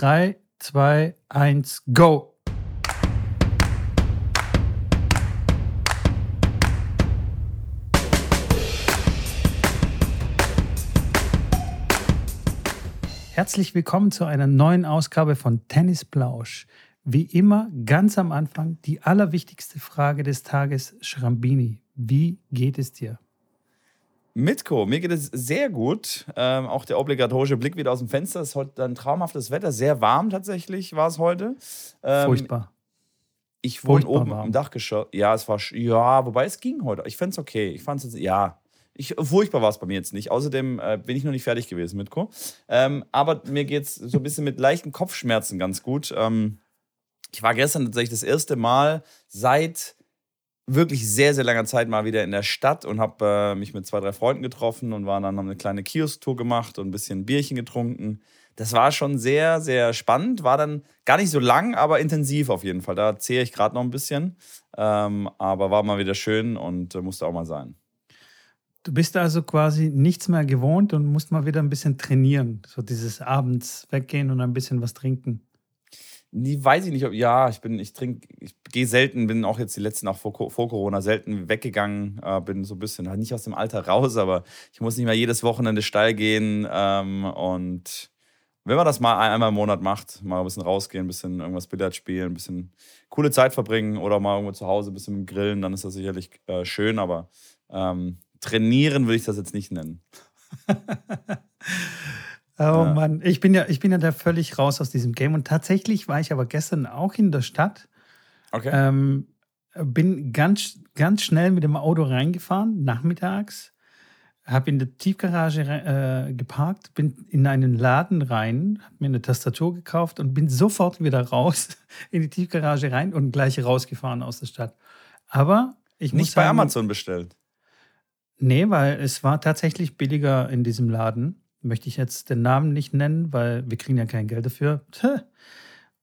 3, 2, 1, go! Herzlich willkommen zu einer neuen Ausgabe von Tennis Plausch. Wie immer, ganz am Anfang, die allerwichtigste Frage des Tages, Schrambini. Wie geht es dir? Mitko, mir geht es sehr gut. Ähm, auch der obligatorische Blick wieder aus dem Fenster. Es ist heute ein traumhaftes Wetter, sehr warm tatsächlich war es heute. Ähm, Furchtbar. Ich wohne Furchtbar oben warm. im Dachgeschoss. Ja, es war, ja, wobei es ging heute. Ich fand es okay. Ich fand es, ja. Ich, furchtbar war es bei mir jetzt nicht. Außerdem äh, bin ich noch nicht fertig gewesen, Mitko. Ähm, aber mir geht es so ein bisschen mit leichten Kopfschmerzen ganz gut. Ähm, ich war gestern tatsächlich das erste Mal seit wirklich sehr, sehr langer Zeit mal wieder in der Stadt und habe äh, mich mit zwei, drei Freunden getroffen und waren dann haben eine kleine Kiosk-Tour gemacht und ein bisschen Bierchen getrunken. Das war schon sehr, sehr spannend. War dann gar nicht so lang, aber intensiv auf jeden Fall. Da zähle ich gerade noch ein bisschen. Ähm, aber war mal wieder schön und äh, musste auch mal sein. Du bist also quasi nichts mehr gewohnt und musst mal wieder ein bisschen trainieren. So dieses abends weggehen und ein bisschen was trinken. Nie weiß ich nicht, ob ja, ich bin, ich trinke, ich gehe selten, bin auch jetzt die letzten, auch vor, vor Corona, selten weggegangen, äh, bin so ein bisschen, halt nicht aus dem Alter raus, aber ich muss nicht mehr jedes Wochenende steil gehen. Ähm, und wenn man das mal einmal im Monat macht, mal ein bisschen rausgehen, ein bisschen irgendwas Billard spielen, ein bisschen coole Zeit verbringen oder mal irgendwo zu Hause ein bisschen grillen, dann ist das sicherlich äh, schön, aber ähm, trainieren würde ich das jetzt nicht nennen. Oh ja. Mann, ich bin ja, ich bin ja da völlig raus aus diesem Game. Und tatsächlich war ich aber gestern auch in der Stadt. Okay. Ähm, bin ganz, ganz schnell mit dem Auto reingefahren, nachmittags. Habe in der Tiefgarage äh, geparkt, bin in einen Laden rein, habe mir eine Tastatur gekauft und bin sofort wieder raus in die Tiefgarage rein und gleich rausgefahren aus der Stadt. Aber ich Nicht bei sagen, Amazon bestellt. Nee, weil es war tatsächlich billiger in diesem Laden möchte ich jetzt den Namen nicht nennen, weil wir kriegen ja kein Geld dafür.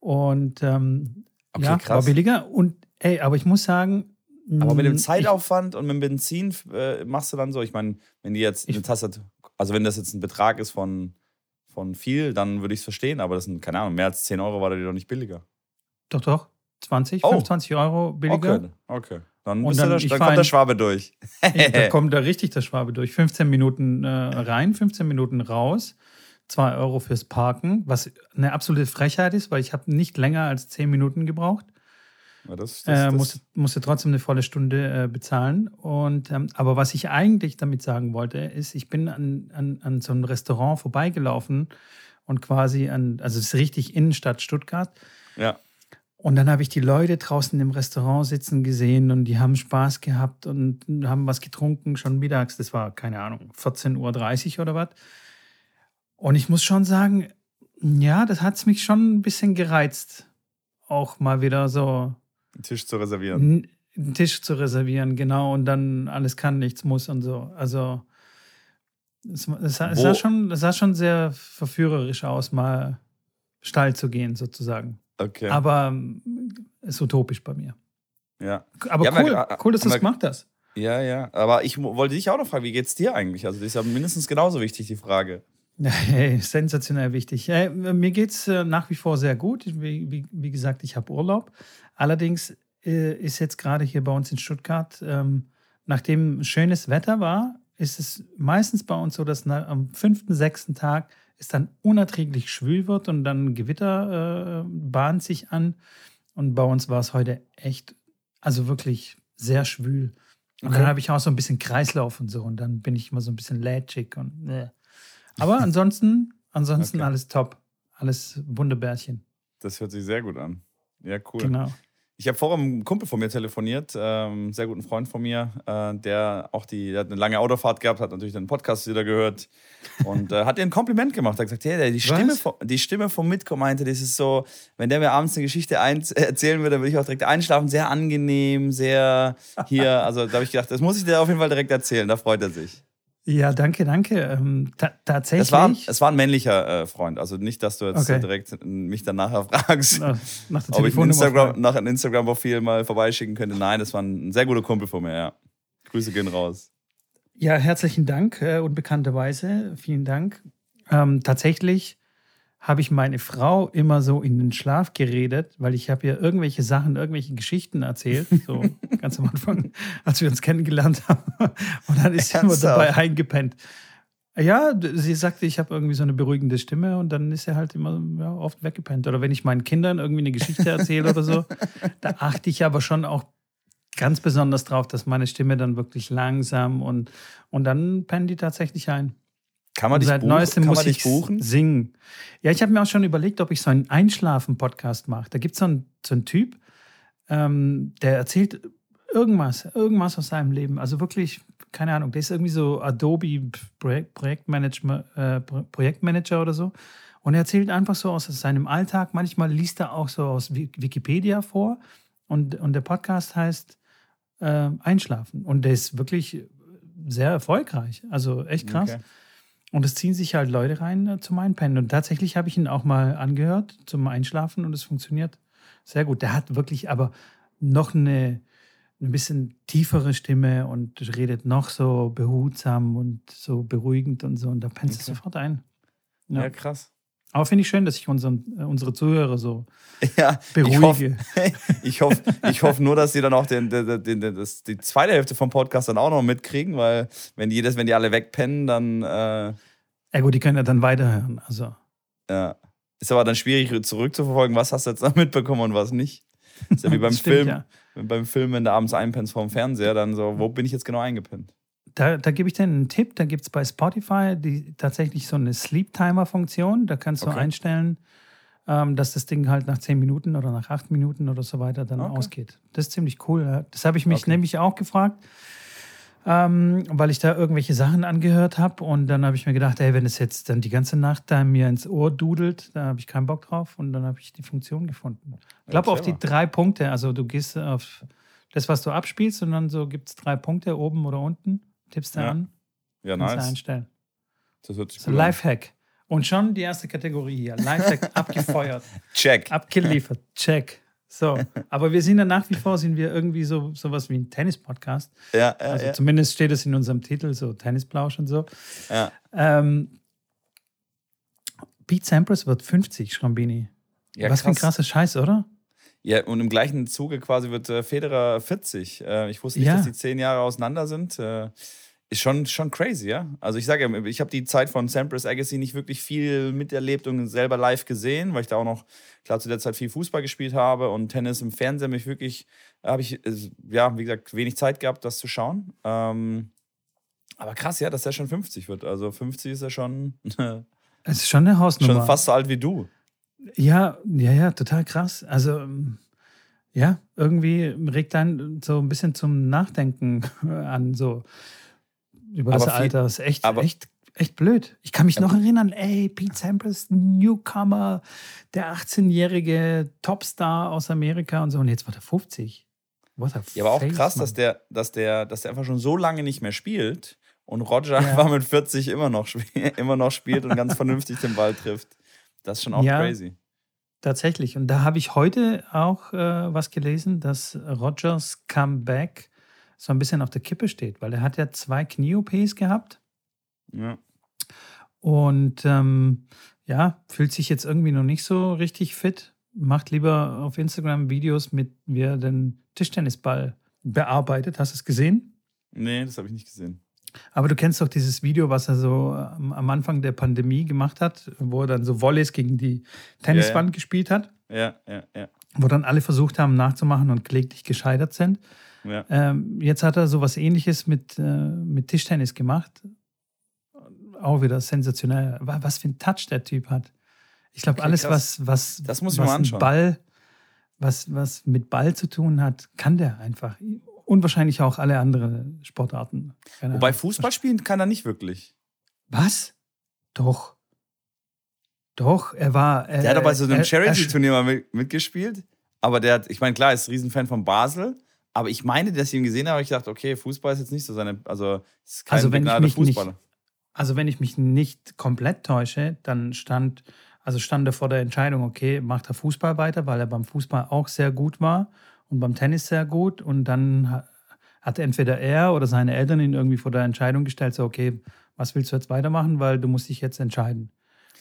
Und ähm, okay, ja, krass. war billiger. Und ey, aber ich muss sagen. Aber mit dem Zeitaufwand ich, und mit dem Benzin äh, machst du dann so, ich meine, wenn die jetzt eine Tasse, also wenn das jetzt ein Betrag ist von, von viel, dann würde ich es verstehen, aber das sind, keine Ahnung, mehr als 10 Euro war der doch nicht billiger. Doch, doch. 20, oh. 25 Euro billiger. Okay, okay. Dann, dann, der, dann kommt der Schwabe durch. da kommt da richtig der Schwabe durch. 15 Minuten äh, rein, 15 Minuten raus. 2 Euro fürs Parken, was eine absolute Frechheit ist, weil ich habe nicht länger als 10 Minuten gebraucht. Ja, das, das, äh, musste, musste trotzdem eine volle Stunde äh, bezahlen. Und, ähm, aber was ich eigentlich damit sagen wollte, ist, ich bin an, an, an so einem Restaurant vorbeigelaufen und quasi an, also es ist richtig Innenstadt Stuttgart. Ja. Und dann habe ich die Leute draußen im Restaurant sitzen gesehen und die haben Spaß gehabt und haben was getrunken, schon mittags. Das war, keine Ahnung, 14.30 Uhr oder was. Und ich muss schon sagen, ja, das hat es mich schon ein bisschen gereizt, auch mal wieder so. Einen Tisch zu reservieren. Einen Tisch zu reservieren, genau. Und dann alles kann, nichts muss und so. Also, es, es, es sah, schon, es sah schon sehr verführerisch aus, mal steil zu gehen, sozusagen. Okay. Aber ähm, ist utopisch bei mir. Ja. Aber ja, cool, wir, cool, dass du es gemacht hast. Ja, ja. Aber ich wollte dich auch noch fragen, wie geht's dir eigentlich? Also, das ist ja mindestens genauso wichtig, die Frage. Hey, sensationell wichtig. Hey, mir geht es äh, nach wie vor sehr gut. Wie, wie, wie gesagt, ich habe Urlaub. Allerdings äh, ist jetzt gerade hier bei uns in Stuttgart, ähm, nachdem schönes Wetter war, ist es meistens bei uns so, dass nach, am fünften, sechsten Tag es dann unerträglich schwül wird und dann Gewitter äh, bahnt sich an. Und bei uns war es heute echt, also wirklich sehr schwül. Und okay. dann habe ich auch so ein bisschen Kreislauf und so. Und dann bin ich immer so ein bisschen lätschig und äh. Aber ansonsten, ansonsten okay. alles top. Alles Wunderbärchen. Das hört sich sehr gut an. Ja, cool. Genau. Ich habe vorher mit einem Kumpel von mir telefoniert, ähm, sehr guten Freund von mir, äh, der auch die, der hat eine lange Autofahrt gehabt, hat natürlich den Podcast wieder gehört und äh, hat dir ein Kompliment gemacht. Er hat gesagt, hey, die Stimme, von, die Stimme vom Mitko meinte, das ist so, wenn der mir abends eine Geschichte ein, erzählen würde, würde ich auch direkt einschlafen. Sehr angenehm, sehr hier. Also da habe ich gedacht, das muss ich dir auf jeden Fall direkt erzählen. Da freut er sich. Ja, danke, danke. Ähm, tatsächlich. Es war, es war ein männlicher äh, Freund. Also nicht, dass du jetzt okay. direkt mich dann nachher fragst, nach, nach ob ich ein Instagram, nach einem Instagram-Profil mal vorbeischicken könnte. Nein, das war ein sehr guter Kumpel von mir, ja. Grüße gehen raus. Ja, herzlichen Dank, äh, unbekannterweise. Vielen Dank. Ähm, tatsächlich habe ich meine Frau immer so in den Schlaf geredet, weil ich habe ihr irgendwelche Sachen, irgendwelche Geschichten erzählt, so ganz am Anfang, als wir uns kennengelernt haben. Und dann ist sie immer dabei eingepennt. Ja, sie sagte, ich habe irgendwie so eine beruhigende Stimme und dann ist er halt immer ja, oft weggepennt. Oder wenn ich meinen Kindern irgendwie eine Geschichte erzähle oder so, da achte ich aber schon auch ganz besonders drauf, dass meine Stimme dann wirklich langsam und, und dann pennen die tatsächlich ein. Kann man, dich seit buchen? neuestem Kann muss man dich ich buchen? singen. Ja, ich habe mir auch schon überlegt, ob ich so einen Einschlafen-Podcast mache. Da gibt es so einen, so einen Typ, ähm, der erzählt irgendwas, irgendwas aus seinem Leben. Also wirklich keine Ahnung, der ist irgendwie so Adobe Projektmanager, äh, Projektmanager oder so. Und er erzählt einfach so aus seinem Alltag. Manchmal liest er auch so aus Wikipedia vor. Und, und der Podcast heißt äh, Einschlafen. Und der ist wirklich sehr erfolgreich. Also echt krass. Okay. Und es ziehen sich halt Leute rein äh, zum Einpennen. Und tatsächlich habe ich ihn auch mal angehört zum Einschlafen und es funktioniert sehr gut. Der hat wirklich aber noch eine ein bisschen tiefere Stimme und redet noch so behutsam und so beruhigend und so. Und da pennst okay. du sofort ein. Ja, ja krass. Aber finde ich schön, dass ich unseren, äh, unsere Zuhörer so ja, beruhige. Ich hoffe ich hoff, ich hoff nur, dass sie dann auch den, den, den, das, die zweite Hälfte vom Podcast dann auch noch mitkriegen, weil wenn die, das, wenn die alle wegpennen, dann. Äh, ja, gut, die können ja dann weiterhören. Also. Ja. Ist aber dann schwierig zurückzuverfolgen, was hast du jetzt noch mitbekommen und was nicht. Ist ja wie beim stimmt, Film. Ja beim Film, wenn du abends einpennst vorm Fernseher, dann so, wo bin ich jetzt genau eingepennt? Da, da gebe ich dir einen Tipp. Da gibt es bei Spotify die, tatsächlich so eine Sleep-Timer-Funktion. Da kannst du okay. einstellen, ähm, dass das Ding halt nach 10 Minuten oder nach 8 Minuten oder so weiter dann okay. ausgeht. Das ist ziemlich cool. Das habe ich mich okay. nämlich auch gefragt ähm, weil ich da irgendwelche Sachen angehört habe. Und dann habe ich mir gedacht, ey, wenn es jetzt dann die ganze Nacht da mir ins Ohr dudelt, da habe ich keinen Bock drauf. Und dann habe ich die Funktion gefunden. Ich glaube, auf die drei Punkte. Also du gehst auf das, was du abspielst, und dann so gibt es drei Punkte oben oder unten. Tippst du ja. an. Ja, nice. einstellen. Das hört sich so, Lifehack. Und schon die erste Kategorie hier. Lifehack abgefeuert. Check. Abgeliefert. Check. So, aber wir sind ja nach wie vor sind wir irgendwie so sowas wie ein Tennis-Podcast. Ja, ja, also ja. zumindest steht es in unserem Titel, so Tennisplausch und so. Ja. Ähm, Pete Sampras wird 50, Schrambini. Ja, Was krass. für ein krasser Scheiß, oder? Ja, und im gleichen Zuge quasi wird äh, Federer 40. Äh, ich wusste nicht, ja. dass die zehn Jahre auseinander sind. Äh, ist schon, schon crazy, ja. Also ich sage ja, ich habe die Zeit von Sampras Agassi nicht wirklich viel miterlebt und selber live gesehen, weil ich da auch noch, klar, zu der Zeit viel Fußball gespielt habe und Tennis im Fernsehen mich wirklich, habe ich, ja, wie gesagt, wenig Zeit gehabt, das zu schauen. Ähm, aber krass, ja, dass er schon 50 wird. Also 50 ist er schon. Es ist schon eine Hausnummer. Schon fast so alt wie du. Ja, ja, ja, total krass. Also, ja, irgendwie regt dann so ein bisschen zum Nachdenken an. So, über das Alter. Das ist echt, echt, echt blöd. Ich kann mich noch erinnern, ey, Pete Sampras, Newcomer, der 18-jährige Topstar aus Amerika und so. Und jetzt war der 50. What a ja, aber auch krass, dass der, dass, der, dass der einfach schon so lange nicht mehr spielt. Und Roger ja. war mit 40 immer noch, immer noch spielt und ganz vernünftig den Ball trifft. Das ist schon auch ja, crazy. Tatsächlich. Und da habe ich heute auch äh, was gelesen, dass Rogers Comeback so ein bisschen auf der Kippe steht, weil er hat ja zwei Knie-OPs gehabt. Ja. Und ähm, ja, fühlt sich jetzt irgendwie noch nicht so richtig fit. Macht lieber auf Instagram Videos mit, wie er den Tischtennisball bearbeitet. Hast du es gesehen? Nee, das habe ich nicht gesehen. Aber du kennst doch dieses Video, was er so am Anfang der Pandemie gemacht hat, wo er dann so Volleys gegen die Tenniswand ja, ja. gespielt hat. Ja, ja, ja. Wo dann alle versucht haben nachzumachen und kläglich gescheitert sind. Ja. Ähm, jetzt hat er so was ähnliches mit, äh, mit Tischtennis gemacht. Auch wieder sensationell. Was für ein Touch der Typ hat. Ich glaube, okay, alles, was, was, das muss ich was mal anschauen. Ball, was, was mit Ball zu tun hat, kann der einfach. Und wahrscheinlich auch alle anderen Sportarten. Keine Wobei Fußball spielen kann er nicht wirklich. Was? Doch. Doch, er war. Äh, der hat bei so einem Charity-Turnier mal mitgespielt. Aber der hat, ich meine, klar, ist ein Riesenfan von Basel. Aber ich meine, dass ich ihn gesehen habe, ich dachte, okay, Fußball ist jetzt nicht so seine, also ist kein also wenn ich mich Fußballer. Nicht, also wenn ich mich nicht komplett täusche, dann stand, also stand er vor der Entscheidung, okay, macht er Fußball weiter, weil er beim Fußball auch sehr gut war und beim Tennis sehr gut. Und dann hat entweder er oder seine Eltern ihn irgendwie vor der Entscheidung gestellt, so, okay, was willst du jetzt weitermachen, weil du musst dich jetzt entscheiden.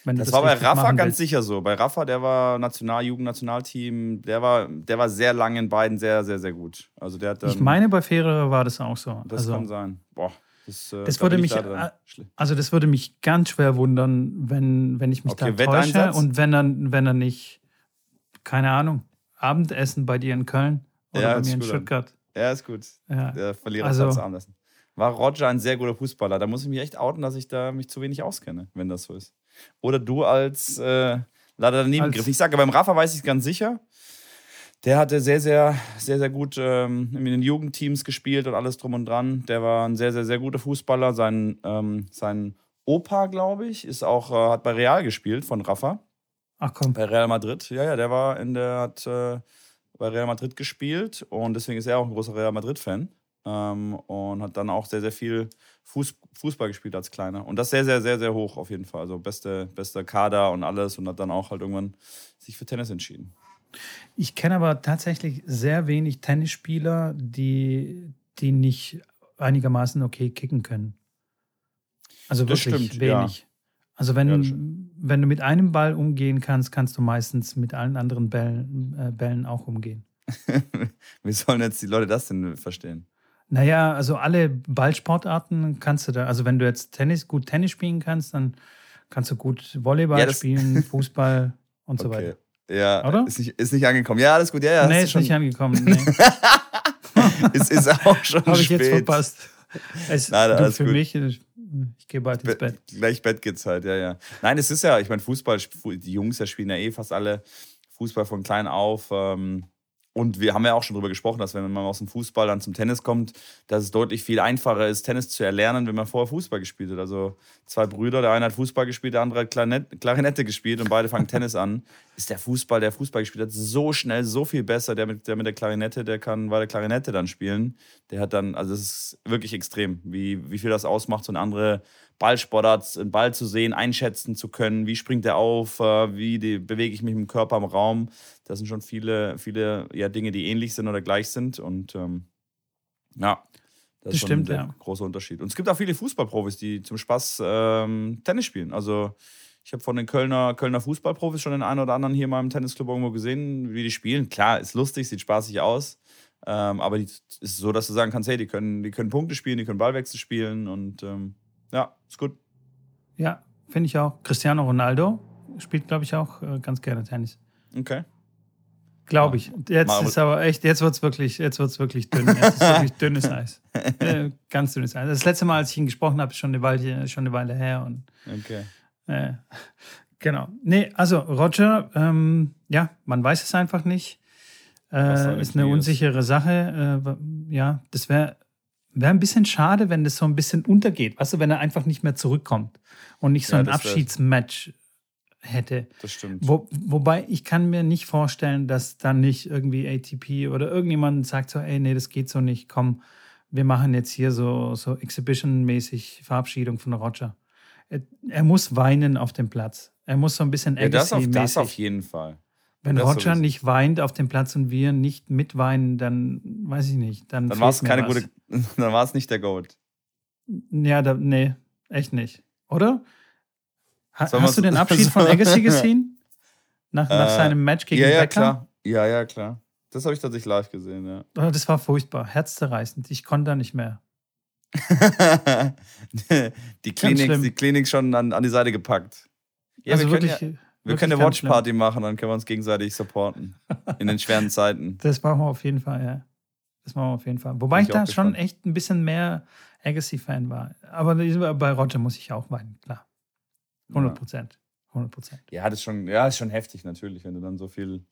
das, das war bei Rafa ganz sicher so. Bei Rafa, der war National, Jugendnationalteam, der war, der war sehr lange in beiden sehr, sehr, sehr gut. Also der hat ich meine, bei Federer war das auch so. Das also, kann sein. Boah. Das, äh, das würde mich, da also das würde mich ganz schwer wundern, wenn, wenn ich mich okay, da täusche und wenn er, wenn er nicht, keine Ahnung, Abendessen bei dir in Köln oder ja, bei mir in Stuttgart. Ja, ist gut. Ja. Der Verlierer also, zu Abendessen. War Roger ein sehr guter Fußballer. Da muss ich mich echt outen, dass ich da mich zu wenig auskenne, wenn das so ist. Oder du als äh, leider daneben Griff. Ich sage, beim Rafa weiß ich es ganz sicher der hatte sehr, sehr, sehr, sehr gut ähm, in den Jugendteams gespielt und alles drum und dran. Der war ein sehr, sehr, sehr guter Fußballer. Sein, ähm, sein Opa, glaube ich, ist auch, äh, hat bei Real gespielt von Rafa. Ach komm. Bei Real Madrid. Ja, ja, der war in der, hat äh, bei Real Madrid gespielt und deswegen ist er auch ein großer Real Madrid-Fan. Ähm, und hat dann auch sehr, sehr viel Fuß, Fußball gespielt als Kleiner. Und das sehr, sehr, sehr, sehr hoch auf jeden Fall. Also beste, bester Kader und alles und hat dann auch halt irgendwann sich für Tennis entschieden. Ich kenne aber tatsächlich sehr wenig Tennisspieler, die, die nicht einigermaßen okay kicken können. Also das wirklich stimmt, wenig. Ja. Also wenn, ja, wenn du mit einem Ball umgehen kannst, kannst du meistens mit allen anderen Bällen, äh, Bällen auch umgehen. Wie sollen jetzt die Leute das denn verstehen? Naja, also alle Ballsportarten kannst du da, also wenn du jetzt Tennis, gut Tennis spielen kannst, dann kannst du gut Volleyball ja, spielen, Fußball und okay. so weiter. Ja, Oder? Ist, nicht, ist nicht angekommen. Ja, alles gut. Ja, ja, nee, ist schon... nicht angekommen. Nee. es ist auch schon Habe ich jetzt verpasst. Es, Nein, du, für gut. mich, ich, gehe bald ins Bett. Gleich Bett geht's halt, ja, ja. Nein, es ist ja, ich meine, Fußball, die Jungs ja spielen ja eh fast alle Fußball von klein auf. Ähm, und wir haben ja auch schon darüber gesprochen, dass wenn man aus dem Fußball dann zum Tennis kommt, dass es deutlich viel einfacher ist, Tennis zu erlernen, wenn man vorher Fußball gespielt hat. Also zwei Brüder, der eine hat Fußball gespielt, der andere hat Klarinette gespielt und beide fangen Tennis an. Ist der Fußball, der Fußball gespielt hat, so schnell, so viel besser. Der mit der, mit der Klarinette, der kann bei der Klarinette dann spielen. Der hat dann, also es ist wirklich extrem, wie, wie viel das ausmacht, so eine andere Ballsportart, einen Ball zu sehen, einschätzen zu können, wie springt er auf, äh, wie die, bewege ich mich mit dem Körper im Raum. Das sind schon viele, viele ja, Dinge, die ähnlich sind oder gleich sind. Und ähm, ja, das, das ist stimmt, ein ja. großer Unterschied. Und es gibt auch viele Fußballprofis, die zum Spaß ähm, Tennis spielen. Also ich habe von den Kölner, Kölner Fußballprofis schon den einen oder anderen hier mal im Tennisclub irgendwo gesehen, wie die spielen. Klar, ist lustig, sieht spaßig aus. Ähm, aber es ist so, dass du sagen kannst, hey, die können, die können Punkte spielen, die können Ballwechsel spielen und ähm, ja, ist gut. Ja, finde ich auch. Cristiano Ronaldo spielt, glaube ich, auch äh, ganz gerne Tennis. Okay. Glaube ich. Jetzt Mal ist aber echt, jetzt wird es wirklich, jetzt wird's wirklich dünn. Jetzt ist wirklich dünnes Eis. Äh, ganz dünnes Eis. Das letzte Mal, als ich ihn gesprochen habe, ist schon eine Weile, schon eine Weile her. Und, okay. Äh, genau. Nee, also Roger, ähm, ja, man weiß es einfach nicht. Äh, ist eine unsichere Sache. Äh, ja, das wäre Wäre ein bisschen schade, wenn das so ein bisschen untergeht. Weißt du, wenn er einfach nicht mehr zurückkommt und nicht so ja, ein Abschiedsmatch hätte. Das stimmt. Wo, wobei ich kann mir nicht vorstellen, dass dann nicht irgendwie ATP oder irgendjemand sagt so, ey, nee, das geht so nicht, komm, wir machen jetzt hier so, so Exhibition-mäßig Verabschiedung von Roger. Er, er, muss weinen auf dem Platz. Er muss so ein bisschen ja, das, auf, das auf jeden Fall. Wenn Roger so nicht weint auf dem Platz und wir nicht mitweinen, dann weiß ich nicht. Dann, dann war es keine was. gute, dann war es nicht der Gold. Ja, da, nee, echt nicht. Oder? Ha, hast du den Abschied von Agassi gesehen? Nach, nach äh, seinem Match gegen ja, ja, Becker? Klar. Ja, ja, klar. Das habe ich tatsächlich live gesehen, ja. Oh, das war furchtbar, herzzerreißend. Ich konnte da nicht mehr. die, Klinik, die Klinik schon an, an die Seite gepackt. Ja, also wir wirklich, ja, wir können eine Watchparty machen, dann können wir uns gegenseitig supporten. In den schweren Zeiten. Das machen wir auf jeden Fall, ja. Das machen wir auf jeden Fall. Wobei ich, ich da schon echt ein bisschen mehr Agassi-Fan war. Aber bei Roger muss ich auch weinen, klar. 100 Prozent. 100 Prozent. Ja, das ist schon, ja, ist schon heftig natürlich, wenn du dann so viel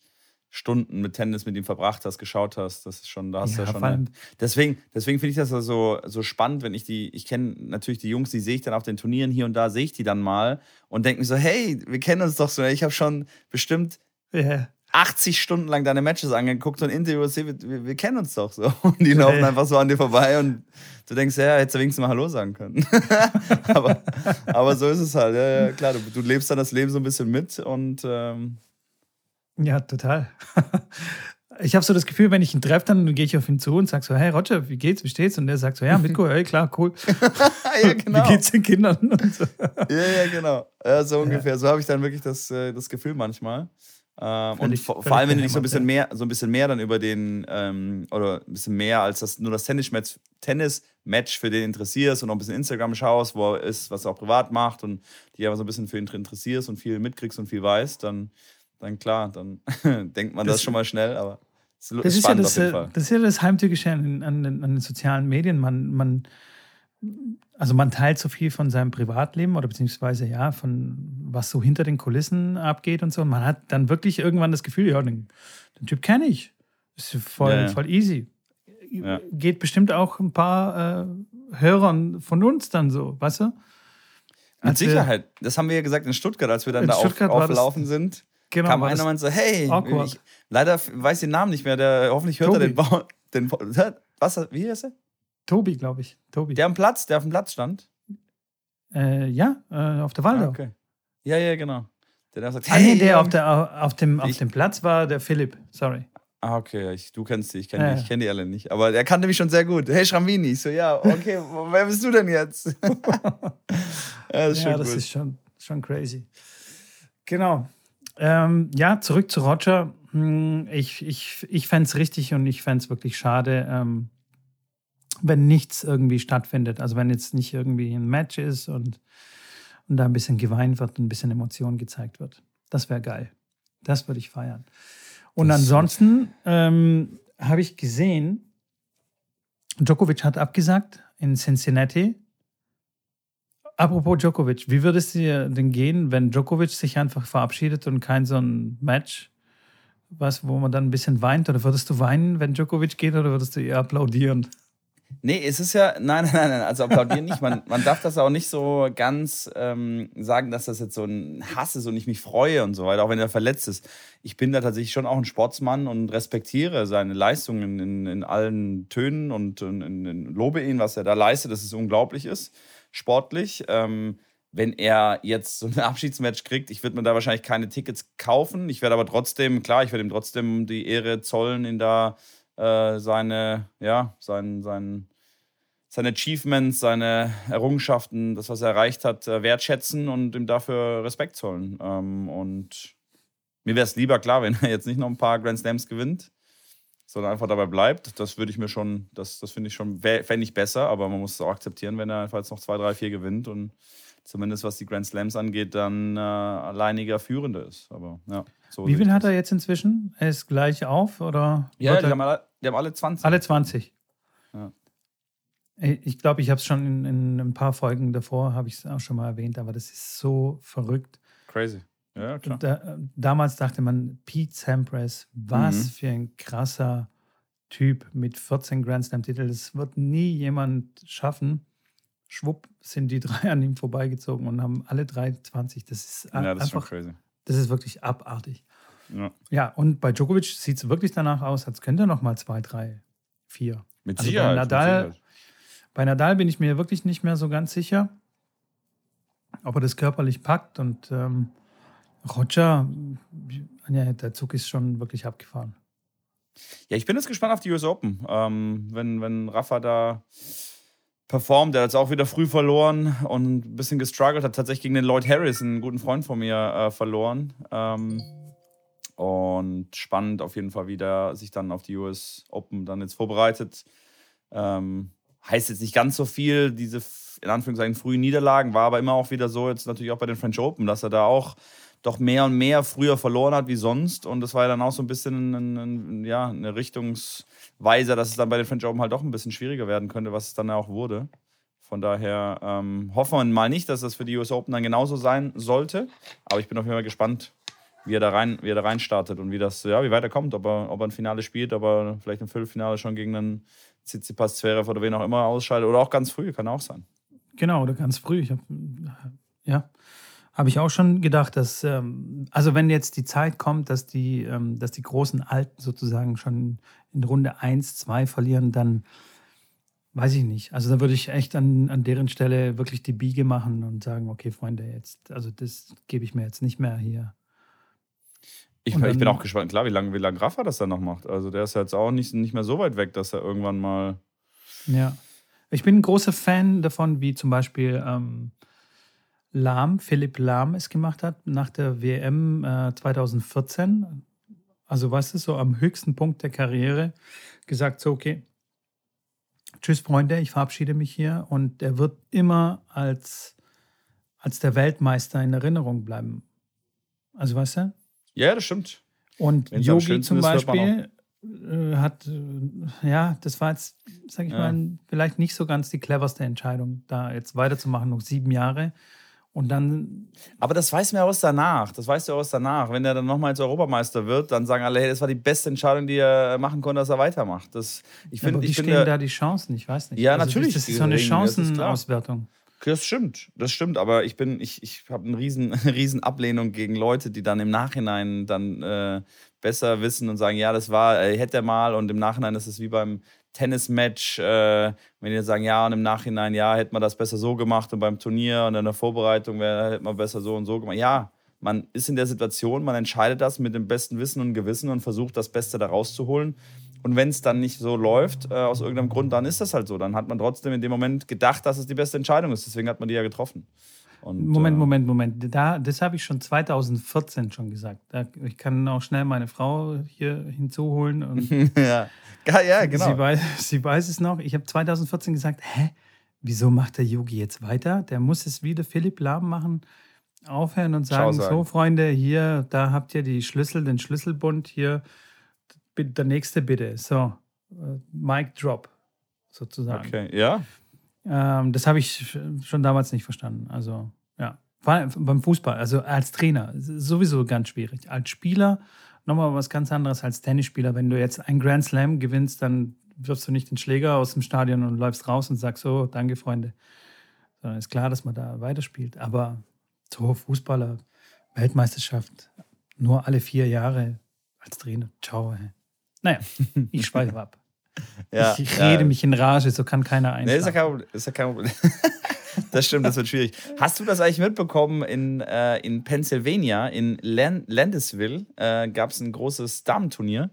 Stunden mit Tennis mit ihm verbracht hast, geschaut hast. Das ist schon, da hast ja, du ja schon. Eine, deswegen deswegen finde ich das so, so spannend, wenn ich die, ich kenne natürlich die Jungs, die sehe ich dann auf den Turnieren hier und da, sehe ich die dann mal und denke mir so, hey, wir kennen uns doch so. Ich habe schon bestimmt yeah. 80 Stunden lang deine Matches angeguckt und Interviews, wir, wir, wir kennen uns doch so. Und die laufen yeah. einfach so an dir vorbei und du denkst, ja, hättest du wenigstens mal Hallo sagen können. aber, aber so ist es halt. Ja, ja klar, du, du, lebst dann das Leben so ein bisschen mit und ähm, ja, total. ich habe so das Gefühl, wenn ich ihn treffe, dann gehe ich auf ihn zu und sage so, hey Roger, wie geht's, wie steht's? Und der sagt so, ja, Mitko, hey, klar, cool. ja, genau. Wie geht's den Kindern? So. Ja, ja, genau. Ja, so ungefähr. Ja. So habe ich dann wirklich das, äh, das Gefühl manchmal. Ähm, und vor, vor, allem, wenn du dich so ein bisschen mehr, so ein bisschen mehr dann über den, ähm, oder ein bisschen mehr als das, nur das Tennis-Match Tennis -Match für den interessierst und auch ein bisschen Instagram schaust, wo er ist, was er auch privat macht und dich aber so ein bisschen für ihn interessierst und viel mitkriegst und viel weißt, dann, dann klar, dann denkt man das, das, schon mal schnell, aber es ist, das ist ja das, äh, Das ist ja das Heimtückische an, an, an den sozialen Medien. Man, man, also man teilt so viel von seinem Privatleben oder beziehungsweise ja, von was so hinter den Kulissen abgeht und so. Und man hat dann wirklich irgendwann das Gefühl, ja, den, den Typ kenne ich. Ist voll, ja, ja. voll easy. Ja. Geht bestimmt auch ein paar äh, Hörern von uns dann so, weißt du? Mit Sicherheit. das haben wir ja gesagt in Stuttgart, als wir dann da auf, aufgelaufen sind. Genau, kam einer und so, hey, ich, leider weiß den Namen nicht mehr, der hoffentlich hört Tobi. er den, Bau, den was, wie heißt er? Tobi, glaube ich. Tobi. Der am Platz, der auf dem Platz stand? Äh, ja, äh, auf der Waldau. Ah, okay. Ja, ja, genau. Der da sagt, hey, ah, nee, der auf, der, auf, dem, auf dem Platz war der Philipp, sorry. Ah, okay, ich, du kennst die, ich kenne ja. die, die alle nicht. Aber er kannte mich schon sehr gut. Hey, Schramini. Ich so, ja, okay, wer bist du denn jetzt? ja, das ist, ja, das ist schon, schon crazy. Genau. Ähm, ja, zurück zu Roger. Hm, ich, ich, ich fände es richtig und ich fände es wirklich schade, ähm, wenn nichts irgendwie stattfindet. Also wenn jetzt nicht irgendwie ein Match ist und, und da ein bisschen geweint wird und ein bisschen Emotion gezeigt wird. Das wäre geil. Das würde ich feiern. Und das ansonsten ähm, habe ich gesehen, Djokovic hat abgesagt in Cincinnati. Apropos Djokovic, wie würde es dir denn gehen, wenn Djokovic sich einfach verabschiedet und kein so ein Match, was, wo man dann ein bisschen weint? Oder würdest du weinen, wenn Djokovic geht, oder würdest du eher applaudieren? Nee, es ist ja, nein, nein, nein, also applaudieren nicht. Man, man darf das auch nicht so ganz ähm, sagen, dass das jetzt so ein Hass ist und ich mich freue und so weiter, auch wenn er verletzt ist. Ich bin da tatsächlich schon auch ein Sportsmann und respektiere seine Leistungen in, in allen Tönen und in, in, lobe ihn, was er da leistet, dass es unglaublich ist, sportlich. Ähm, wenn er jetzt so ein Abschiedsmatch kriegt, ich würde mir da wahrscheinlich keine Tickets kaufen. Ich werde aber trotzdem, klar, ich werde ihm trotzdem die Ehre zollen, ihn da äh, seine, ja, sein, sein, seine Achievements, seine Errungenschaften, das, was er erreicht hat, äh, wertschätzen und ihm dafür Respekt zollen. Ähm, und mir wäre es lieber klar, wenn er jetzt nicht noch ein paar Grand Slams gewinnt, sondern einfach dabei bleibt. Das würde ich mir schon, das, das finde ich schon, fände ich besser, aber man muss es auch akzeptieren, wenn er einfach jetzt noch zwei, drei, vier gewinnt und zumindest was die Grand Slams angeht, dann äh, alleiniger Führende ist. Aber ja. So Wie viel hat er jetzt inzwischen? Er ist gleich auf oder? Ja, die haben, alle, die haben alle 20. Alle 20. Ja. Ich glaube, ich habe es schon in, in, ein paar Folgen davor, habe ich es auch schon mal erwähnt, aber das ist so verrückt. Crazy. Ja, klar. Da, damals dachte man, Pete Sampras, was mhm. für ein krasser Typ mit 14 Grand Slam-Titeln. Das wird nie jemand schaffen. Schwupp sind die drei an ihm vorbeigezogen und haben alle drei 20. Das ist ja, das einfach, ist schon crazy. Das ist wirklich abartig. Ja, ja und bei Djokovic sieht es wirklich danach aus, als könnte er noch mal zwei, drei, vier. Mit also Sicherheit. Bei Nadal, bei Nadal bin ich mir wirklich nicht mehr so ganz sicher, ob er das körperlich packt. Und ähm, Roger, ja, der Zug ist schon wirklich abgefahren. Ja, ich bin jetzt gespannt auf die US Open. Ähm, wenn, wenn Rafa da performt. Der hat jetzt auch wieder früh verloren und ein bisschen gestruggelt. Hat tatsächlich gegen den Lloyd Harris, einen guten Freund von mir, äh, verloren. Ähm, und spannend auf jeden Fall, wie der sich dann auf die US Open dann jetzt vorbereitet. Ähm, heißt jetzt nicht ganz so viel, diese in Anführungszeichen frühen Niederlagen, war aber immer auch wieder so, jetzt natürlich auch bei den French Open, dass er da auch doch mehr und mehr früher verloren hat wie sonst. Und das war ja dann auch so ein bisschen ein, ein, ja, eine Richtungsweise, dass es dann bei den French Open halt doch ein bisschen schwieriger werden könnte, was es dann auch wurde. Von daher ähm, hoffen wir mal nicht, dass das für die US Open dann genauso sein sollte. Aber ich bin auf jeden Fall gespannt, wie er da rein, wie er da rein startet und wie das, ja, wie weit er kommt, ob er, ob er ein Finale spielt, ob er vielleicht im Viertelfinale schon gegen einen Tsitsipas Zverev oder wen auch immer ausschaltet oder auch ganz früh, kann auch sein. Genau, oder ganz früh. Ich hab, ja, habe ich auch schon gedacht, dass, ähm, also wenn jetzt die Zeit kommt, dass die, ähm, dass die großen Alten sozusagen schon in Runde 1, 2 verlieren, dann weiß ich nicht. Also da würde ich echt an, an deren Stelle wirklich die Biege machen und sagen, okay, Freunde, jetzt, also das gebe ich mir jetzt nicht mehr hier. Ich, dann, ich, bin auch gespannt, klar, wie lange wie lang Rafa das dann noch macht. Also der ist jetzt auch nicht, nicht mehr so weit weg, dass er irgendwann mal. Ja. Ich bin ein großer Fan davon, wie zum Beispiel ähm, Lahm, Philipp Lahm es gemacht hat nach der WM äh, 2014. Also, weißt du, so am höchsten Punkt der Karriere gesagt, so, okay, tschüss, Freunde, ich verabschiede mich hier. Und er wird immer als, als der Weltmeister in Erinnerung bleiben. Also, weißt du? Ja, das stimmt. Und Wenn's Yogi zum Beispiel äh, hat, äh, ja, das war jetzt, sag ich ja. mal, vielleicht nicht so ganz die cleverste Entscheidung, da jetzt weiterzumachen, noch sieben Jahre. Und dann. Aber das weiß man ja aus danach. Das weißt du aus danach. Wenn er dann nochmal als Europameister wird, dann sagen alle, hey, das war die beste Entscheidung, die er machen konnte, dass er weitermacht. Das, ich find, ja, aber wie ich stehen finde, da die Chancen? Ich weiß nicht. Ja, also natürlich. Das ist so eine Chancenauswertung. Das stimmt, das stimmt, aber ich bin, ich, ich habe eine riesen, riesen Ablehnung gegen Leute, die dann im Nachhinein dann äh, besser wissen und sagen, ja, das war, äh, hätte er mal und im Nachhinein ist es wie beim Tennismatch, äh, wenn die sagen, ja, und im Nachhinein, ja, hätte man das besser so gemacht und beim Turnier und in der Vorbereitung wäre, hätte man besser so und so gemacht. Ja, man ist in der Situation, man entscheidet das mit dem besten Wissen und Gewissen und versucht, das Beste da rauszuholen. Und wenn es dann nicht so läuft, äh, aus irgendeinem Grund, dann ist das halt so. Dann hat man trotzdem in dem Moment gedacht, dass es die beste Entscheidung ist. Deswegen hat man die ja getroffen. Und, Moment, äh, Moment, Moment. Da, das habe ich schon 2014 schon gesagt. Da, ich kann auch schnell meine Frau hier hinzuholen. Und ja. ja, ja, genau. Sie weiß, sie weiß es noch. Ich habe 2014 gesagt, hä, wieso macht der Yogi jetzt weiter? Der muss es wieder Philipp Lahm machen, aufhören und sagen, sagen, so Freunde, hier, da habt ihr die Schlüssel, den Schlüsselbund, hier der nächste bitte. So, äh, Mic Drop sozusagen. Okay, ja. Ähm, das habe ich schon damals nicht verstanden. Also. Beim Fußball, also als Trainer, sowieso ganz schwierig. Als Spieler nochmal was ganz anderes als Tennisspieler. Wenn du jetzt ein Grand Slam gewinnst, dann wirfst du nicht den Schläger aus dem Stadion und läufst raus und sagst so, danke Freunde. Sondern ist klar, dass man da weiterspielt. Aber so Fußballer, Weltmeisterschaft, nur alle vier Jahre als Trainer. Ciao. Ey. Naja, ich schweife ab. Ja, ich rede ja. mich in Rage, so kann keiner einschlafen. Nee, ist ja kein Problem. Ist ja kein Problem. das stimmt, das wird schwierig. Hast du das eigentlich mitbekommen? In, äh, in Pennsylvania, in Landisville, äh, gab es ein großes Damenturnier,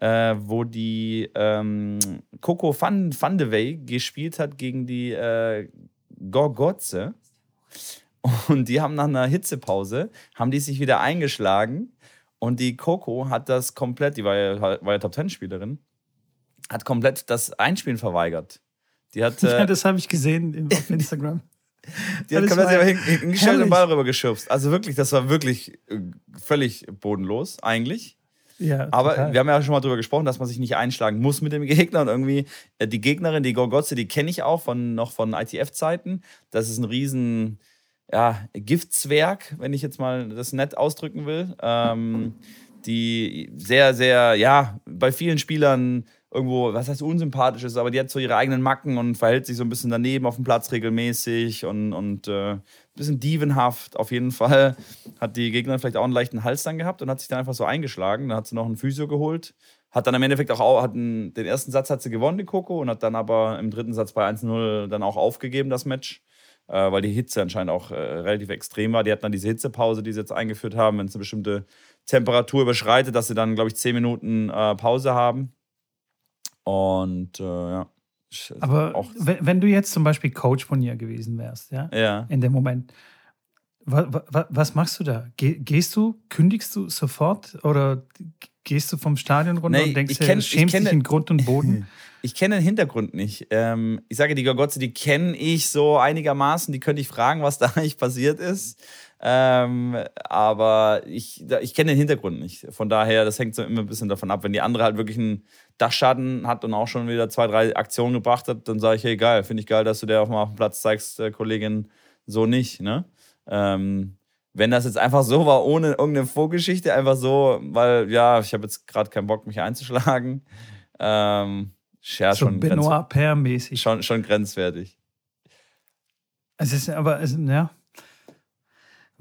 äh, wo die ähm, Coco Van, Van de Wey gespielt hat gegen die äh, Gorgotze. Und die haben nach einer Hitzepause, haben die sich wieder eingeschlagen und die Coco hat das komplett, die war ja, war ja Top-Ten-Spielerin, hat komplett das Einspielen verweigert. Die hat, ja, äh, das habe ich gesehen auf Instagram. Die hat komplett hingestellt und den Ball rüber geschubst. Also wirklich, das war wirklich äh, völlig bodenlos, eigentlich. Ja, Aber total. wir haben ja schon mal darüber gesprochen, dass man sich nicht einschlagen muss mit dem Gegner. Und irgendwie, äh, die Gegnerin, die Gorgotze, die kenne ich auch von, noch von ITF-Zeiten. Das ist ein riesen ja, Giftzwerg, wenn ich jetzt mal das nett ausdrücken will, ähm, die sehr, sehr, ja, bei vielen Spielern irgendwo, was heißt unsympathisch ist, aber die hat so ihre eigenen Macken und verhält sich so ein bisschen daneben auf dem Platz regelmäßig und, und äh, ein bisschen dievenhaft auf jeden Fall. Hat die Gegnerin vielleicht auch einen leichten Hals dann gehabt und hat sich dann einfach so eingeschlagen. Dann hat sie noch einen Physio geholt. Hat dann im Endeffekt auch, hat einen, den ersten Satz hat sie gewonnen, die Coco, und hat dann aber im dritten Satz bei 1-0 dann auch aufgegeben, das Match äh, weil die Hitze anscheinend auch äh, relativ extrem war. Die hatten dann diese Hitzepause, die sie jetzt eingeführt haben, wenn es eine bestimmte Temperatur überschreitet, dass sie dann, glaube ich, zehn Minuten äh, Pause haben. Und äh, ja. Aber auch wenn, wenn, du jetzt zum Beispiel Coach von ihr gewesen wärst, ja, ja. in dem Moment, was, was machst du da? Gehst du, kündigst du sofort oder gehst du vom Stadion runter nee, und denkst dir, schämst dich in Grund und Boden? Ich kenne den Hintergrund nicht. Ähm, ich sage, die Gorgotze, die kenne ich so einigermaßen. Die könnte ich fragen, was da eigentlich passiert ist. Ähm, aber ich, ich kenne den Hintergrund nicht. Von daher, das hängt so immer ein bisschen davon ab. Wenn die andere halt wirklich einen Dachschaden hat und auch schon wieder zwei, drei Aktionen gebracht hat, dann sage ich, hey, geil, finde ich geil, dass du der auch mal auf dem Platz zeigst, äh, Kollegin, so nicht. Ne? Ähm, wenn das jetzt einfach so war, ohne irgendeine Vorgeschichte, einfach so, weil, ja, ich habe jetzt gerade keinen Bock, mich einzuschlagen. Ähm, ja, so schon Benoit Pair-mäßig. Schon, schon grenzwertig. Es ist aber, es, ja,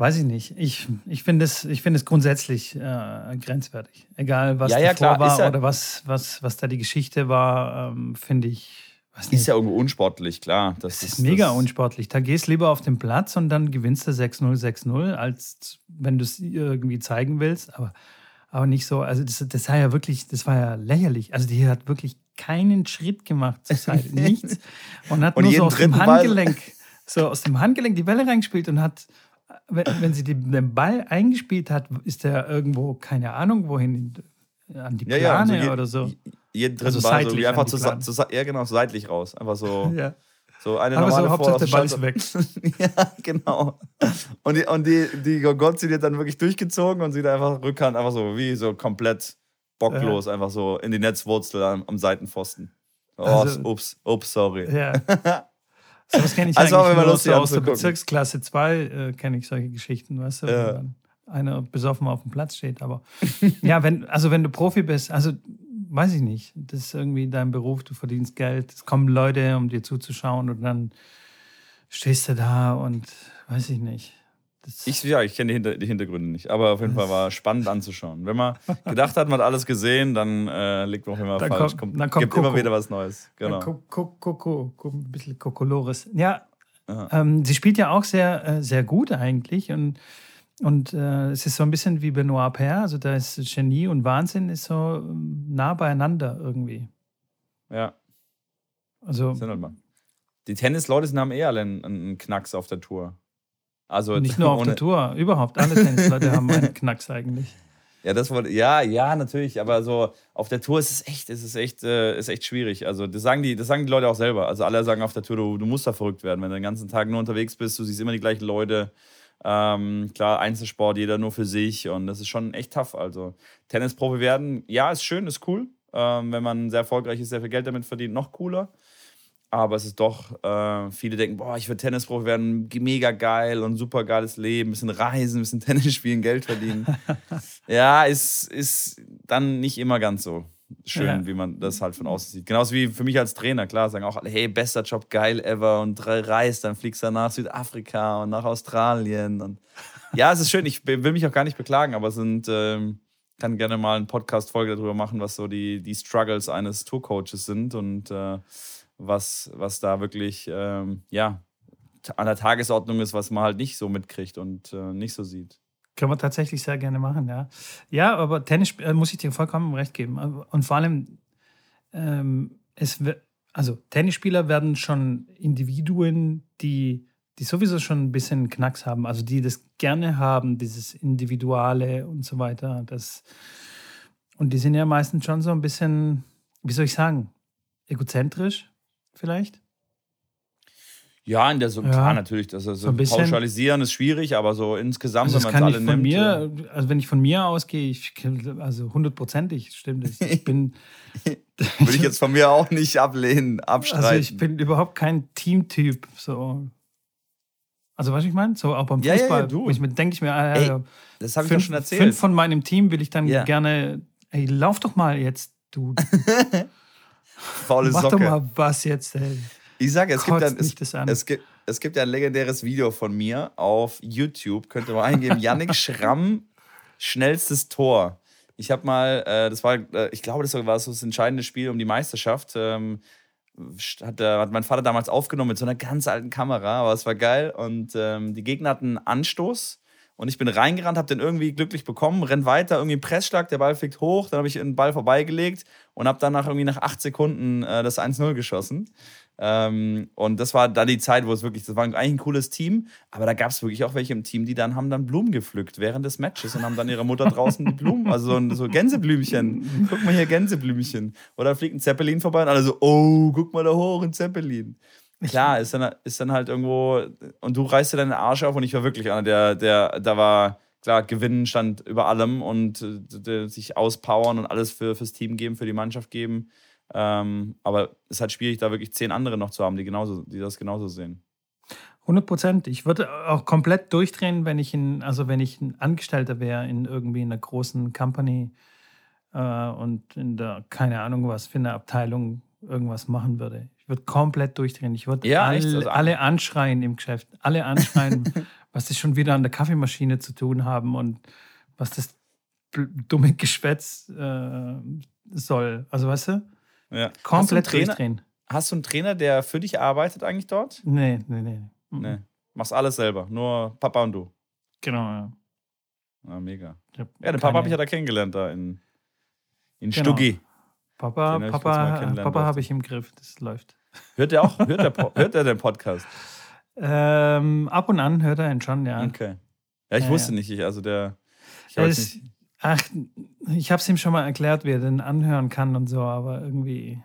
weiß ich nicht. Ich, ich finde es, find es grundsätzlich äh, grenzwertig. Egal, was ja, ja, davor klar. war ja, oder was, was, was da die Geschichte war, ähm, finde ich. Ist ja irgendwo unsportlich, klar. Das, das ist, mega das unsportlich. Da gehst du lieber auf den Platz und dann gewinnst du 6-0, 6-0, als wenn du es irgendwie zeigen willst. Aber aber nicht so. Also das, das war ja wirklich, das war ja lächerlich. Also die hat wirklich keinen Schritt gemacht zur Seite, nichts. Und hat und nur so aus dem Handgelenk, so aus dem Handgelenk die Bälle reingespielt und hat, wenn, wenn sie den Ball eingespielt hat, ist der irgendwo, keine Ahnung, wohin, an die Plane ja, ja, so oder so. Jeden dritten also Ball so wie einfach zu, zu, ja, genau, seitlich raus. Einfach so. ja. So eine Aber normale so, Hauptsache der Ball ist weg. ja, genau. Und die, und die, die Gogotzi, die hat dann wirklich durchgezogen und sie da einfach Rückhand, einfach so wie so komplett bocklos, ja. einfach so in die Netzwurzel am, am Seitenpfosten. Oh, also, ups, ups, sorry. Ja. So was kenne ich also eigentlich nur so aus der Bezirksklasse 2 äh, kenne ich solche Geschichten, weißt du? Ja. Einer besoffen auf dem Platz steht. Aber ja, wenn, also wenn du Profi bist, also weiß ich nicht. Das ist irgendwie dein Beruf, du verdienst Geld, es kommen Leute, um dir zuzuschauen und dann stehst du da und weiß ich nicht. Ich, ja, ich kenne die, Hinter die, Hintergründe nicht, aber auf jeden Fall war spannend anzuschauen. Wenn man gedacht hat, man hat alles gesehen, dann äh, liegt man auch immer dann falsch. Kommt, dann kommt gibt Coco. immer wieder was Neues. Genau. Coco, Coco, ein bisschen Kokolores. Ja, ähm, sie spielt ja auch sehr, äh, sehr gut eigentlich und und äh, es ist so ein bisschen wie Benoit Paire, also da ist Genie und Wahnsinn ist so ähm, nah beieinander irgendwie. Ja. Also. Die Tennisleute haben eh alle einen, einen, Knacks auf der Tour. Also nicht nur auf der Tour, überhaupt alle Tennisleute haben einen Knacks eigentlich. Ja, das wollte, ja, ja, natürlich, aber so auf der Tour ist es echt, ist es echt, äh, ist echt schwierig. Also das sagen die, das sagen die Leute auch selber. Also alle sagen auf der Tour, du, du musst da verrückt werden, wenn du den ganzen Tag nur unterwegs bist, du siehst immer die gleichen Leute. Ähm, klar, Einzelsport, jeder nur für sich und das ist schon echt tough. Also Tennisprofi werden, ja, ist schön, ist cool. Ähm, wenn man sehr erfolgreich ist, sehr viel Geld damit verdient, noch cooler. Aber es ist doch, äh, viele denken, boah, ich will Tennisprofi werden, mega geil und super geiles Leben, ein bisschen reisen, ein bisschen Tennis spielen, Geld verdienen. ja, ist, ist dann nicht immer ganz so schön, ja. wie man das halt von außen sieht. Genauso wie für mich als Trainer, klar, sagen auch alle, hey, bester Job, geil ever und reist, dann fliegst du nach Südafrika und nach Australien. Und ja, es ist schön, ich will mich auch gar nicht beklagen, aber es sind, ähm, kann gerne mal eine Podcast-Folge darüber machen, was so die, die Struggles eines Tourcoaches sind und äh, was, was da wirklich, ähm, ja, an der Tagesordnung ist, was man halt nicht so mitkriegt und äh, nicht so sieht. Können wir tatsächlich sehr gerne machen, ja. Ja, aber Tennis äh, muss ich dir vollkommen recht geben. Und vor allem, ähm, es also Tennisspieler werden schon Individuen, die, die sowieso schon ein bisschen Knacks haben, also die das gerne haben, dieses Individuale und so weiter. Das, und die sind ja meistens schon so ein bisschen, wie soll ich sagen, egozentrisch vielleicht. Ja, in der so, ja. klar, natürlich. Das ist, so pauschalisieren ist schwierig, aber so insgesamt, also wenn man es alle von nimmt. Mir, also wenn ich von mir ausgehe, ich, also hundertprozentig stimmt es. Ich bin. Würde ich jetzt von mir auch nicht ablehnen, abstreiten. Also ich bin überhaupt kein Teamtyp. So. Also, was ich meine? So auch beim Fußball. Ja, ja, ja, denke ich mir, ah, Ey, das habe ich fünf, schon erzählt. Fünf von meinem Team will ich dann gerne. Ey, lauf doch mal jetzt, du. Faule Mach Socke. doch mal was jetzt, ey. Ich sage, es, gibt ein, es, es, gibt, es gibt ja ein legendäres Video von mir auf YouTube. Könnt ihr mal eingeben: Yannick Schramm, schnellstes Tor. Ich habe mal, äh, das war, äh, ich glaube, das war so das entscheidende Spiel um die Meisterschaft. Ähm, hat, äh, hat mein Vater damals aufgenommen mit so einer ganz alten Kamera, aber es war geil. Und ähm, die Gegner hatten einen Anstoß. Und ich bin reingerannt, habe den irgendwie glücklich bekommen, renn weiter, irgendwie einen Pressschlag, der Ball fliegt hoch, dann habe ich den Ball vorbeigelegt und habe danach irgendwie nach acht Sekunden äh, das 1-0 geschossen. Ähm, und das war dann die Zeit, wo es wirklich, das war eigentlich ein cooles Team, aber da gab es wirklich auch welche im Team, die dann haben dann Blumen gepflückt während des Matches und haben dann ihrer Mutter draußen die Blumen, also so, so Gänseblümchen. Guck mal hier, Gänseblümchen. Oder fliegt ein Zeppelin vorbei und alle so, oh, guck mal da hoch, ein Zeppelin. Klar, ist dann, ist dann halt irgendwo, und du reißt dir deinen Arsch auf und ich war wirklich einer, der, der, da war, klar, Gewinnen stand über allem und äh, sich auspowern und alles für, fürs Team geben, für die Mannschaft geben. Ähm, aber es ist halt schwierig, da wirklich zehn andere noch zu haben, die, genauso, die das genauso sehen. 100 Prozent. Ich würde auch komplett durchdrehen, wenn ich in, also wenn ich ein Angestellter wäre in irgendwie einer großen Company äh, und in der, keine Ahnung was, für eine Abteilung irgendwas machen würde. Ich würde komplett durchdrehen. Ich würde ja, all, also, alle anschreien im Geschäft. Alle anschreien, was die schon wieder an der Kaffeemaschine zu tun haben und was das dumme Geschwätz äh, soll. Also weißt du? Ja. Komplett hast durchdrehen. Hast du einen Trainer, der für dich arbeitet eigentlich dort? Nee, nee, nee. Nee. Machst alles selber, nur Papa und du. Genau, ja. Ah, mega. Ja, den Papa habe ich ja da kennengelernt, da in, in genau. Stuggi. Papa, Papa, Papa habe ich im Griff, das läuft. Hört er auch? Hört er, hört er den Podcast? Ähm, ab und an hört er ihn schon, ja. Okay. Ja, ich ja, wusste ja. nicht, ich, also der. Ich ist, ach, ich habe es ihm schon mal erklärt, wie er den anhören kann und so, aber irgendwie.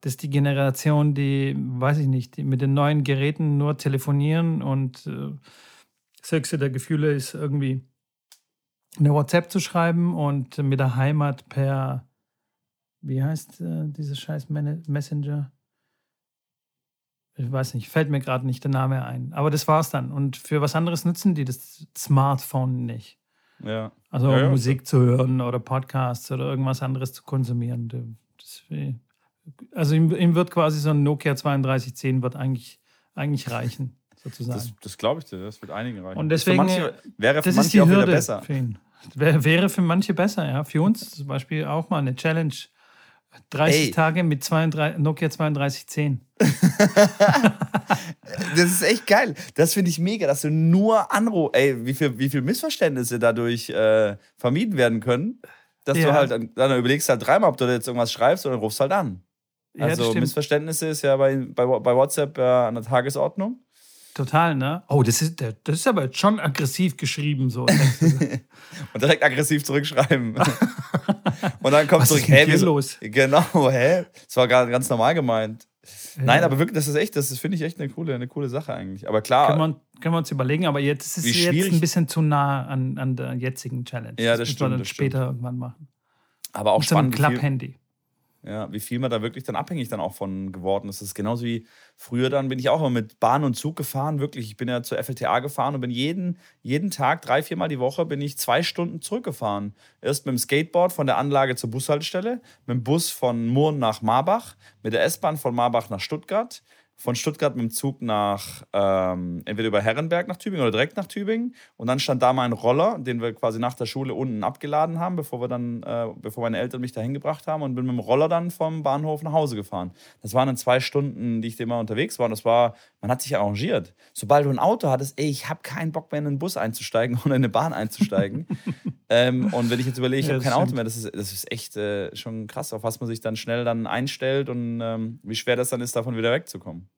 Das ist die Generation, die, weiß ich nicht, die mit den neuen Geräten nur telefonieren und äh, das höchste der Gefühle ist irgendwie eine WhatsApp zu schreiben und mit der Heimat per, wie heißt äh, dieses scheiß Messenger? Ich weiß nicht, fällt mir gerade nicht der Name ein. Aber das war's dann. Und für was anderes nutzen die das Smartphone nicht. Ja. Also ja, ja. Musik zu hören oder Podcasts oder irgendwas anderes zu konsumieren. Das, also ihm, ihm, wird quasi so ein Nokia 3210 wird eigentlich, eigentlich reichen sozusagen. Das, das glaube ich dir, das wird einigen reichen. Und deswegen für manche, wäre für manche auch Hürde wieder besser. Für. Wäre für manche besser, ja. Für uns zum Beispiel auch mal eine Challenge. 30 Ey. Tage mit 32, Nokia 3210. das ist echt geil. Das finde ich mega, dass du nur anrufst. Ey, wie viele wie viel Missverständnisse dadurch äh, vermieden werden können, dass ja. du halt dann, dann überlegst halt dreimal, ob du jetzt irgendwas schreibst oder rufst halt an. Also ja, Missverständnisse ist ja bei, bei, bei WhatsApp äh, an der Tagesordnung. Total, ne? Oh, das ist, das ist aber schon aggressiv geschrieben, so. und direkt aggressiv zurückschreiben. und dann kommt Was zurück, ist hä, wieso? los? Genau, hä? Das war ganz normal gemeint. Ja. Nein, aber wirklich, das ist echt, das finde ich echt eine coole, eine coole Sache eigentlich. Aber klar. Können wir, können wir uns überlegen, aber jetzt ist es jetzt ein bisschen zu nah an, an der jetzigen Challenge. Ja, das, das stimmt. Dann später stimmt. irgendwann machen. Aber auch Mit spannend. So einem Klapp-Handy. Ja, wie viel man da wirklich dann abhängig dann auch von geworden ist. Das ist genauso wie früher dann bin ich auch immer mit Bahn und Zug gefahren, wirklich. Ich bin ja zur FLTA gefahren und bin jeden, jeden Tag, drei, viermal die Woche, bin ich zwei Stunden zurückgefahren. Erst mit dem Skateboard von der Anlage zur Bushaltestelle, mit dem Bus von Murn nach Marbach, mit der S-Bahn von Marbach nach Stuttgart, von Stuttgart mit dem Zug nach, ähm, entweder über Herrenberg nach Tübingen oder direkt nach Tübingen. Und dann stand da mein Roller, den wir quasi nach der Schule unten abgeladen haben, bevor wir dann, äh, bevor meine Eltern mich dahin gebracht haben und bin mit dem Roller dann vom Bahnhof nach Hause gefahren. Das waren dann zwei Stunden, die ich immer unterwegs war. Und das war, man hat sich arrangiert. Sobald du ein Auto hattest, ey, ich habe keinen Bock mehr in einen Bus einzusteigen oder in eine Bahn einzusteigen. ähm, und wenn ich jetzt überlege, ich ja, habe kein stimmt. Auto mehr, das ist, das ist echt äh, schon krass, auf was man sich dann schnell dann einstellt und ähm, wie schwer das dann ist, davon wieder wegzukommen.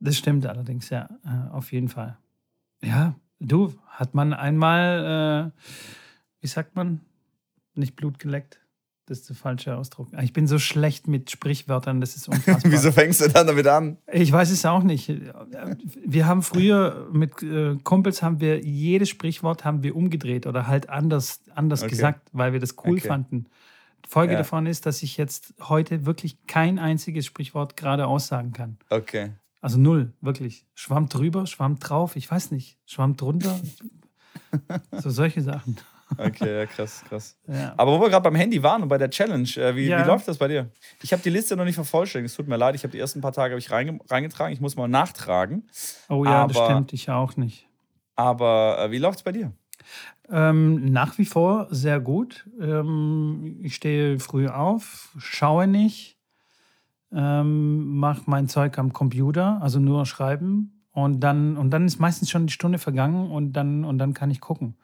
Das stimmt allerdings, ja, äh, auf jeden Fall. Ja, du, hat man einmal, äh, wie sagt man, nicht Blut geleckt? Das ist der falsche Ausdruck. Ich bin so schlecht mit Sprichwörtern, das ist unfassbar. Wieso fängst du dann damit an? Ich weiß es auch nicht. Wir haben früher mit äh, Kumpels haben wir jedes Sprichwort haben wir umgedreht oder halt anders, anders okay. gesagt, weil wir das cool okay. fanden. Folge ja. davon ist, dass ich jetzt heute wirklich kein einziges Sprichwort gerade aussagen kann. Okay. Also null, wirklich. Schwamm drüber, Schwamm drauf, ich weiß nicht. Schwamm drunter. so solche Sachen. Okay, ja, krass, krass. Ja. Aber wo wir gerade beim Handy waren und bei der Challenge, äh, wie, ja. wie läuft das bei dir? Ich habe die Liste noch nicht vervollständigt. Es tut mir leid, ich habe die ersten paar Tage ich reingetragen. Ich muss mal nachtragen. Oh ja, aber, das stimmt, ich auch nicht. Aber äh, wie läuft es bei dir? Ähm, nach wie vor sehr gut. Ähm, ich stehe früh auf, schaue nicht, ähm, mache mein Zeug am Computer, also nur schreiben. Und dann, und dann ist meistens schon die Stunde vergangen und dann, und dann kann ich gucken.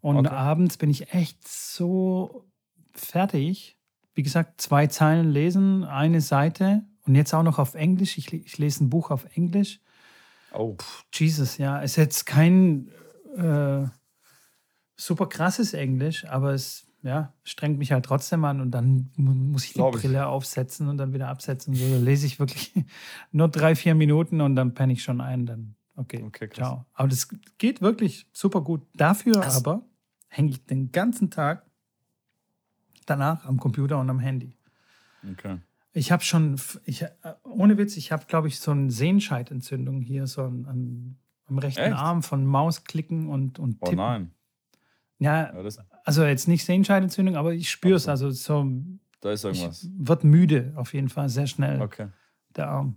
Und okay. abends bin ich echt so fertig. Wie gesagt, zwei Zeilen lesen, eine Seite und jetzt auch noch auf Englisch. Ich, ich lese ein Buch auf Englisch. Oh. Puh, Jesus, ja. Es ist jetzt kein äh, super krasses Englisch, aber es ja, strengt mich halt trotzdem an und dann muss ich die Glaub Brille ich. aufsetzen und dann wieder absetzen. So lese ich wirklich nur drei, vier Minuten und dann penne ich schon ein. Dann, okay, okay ciao. Aber das geht wirklich super gut. Dafür das aber hänge ich den ganzen Tag danach am Computer und am Handy. Okay. Ich habe schon, ich, ohne Witz, ich habe, glaube ich, so eine Sehenscheidentzündung hier, so an, an am rechten Echt? Arm von Mausklicken und, und Tippen. Oh nein. Ja, ja also jetzt nicht Sehenscheidentzündung, aber ich spüre es. Also so. Da ist irgendwas. Wird müde auf jeden Fall sehr schnell. Okay. Der Arm.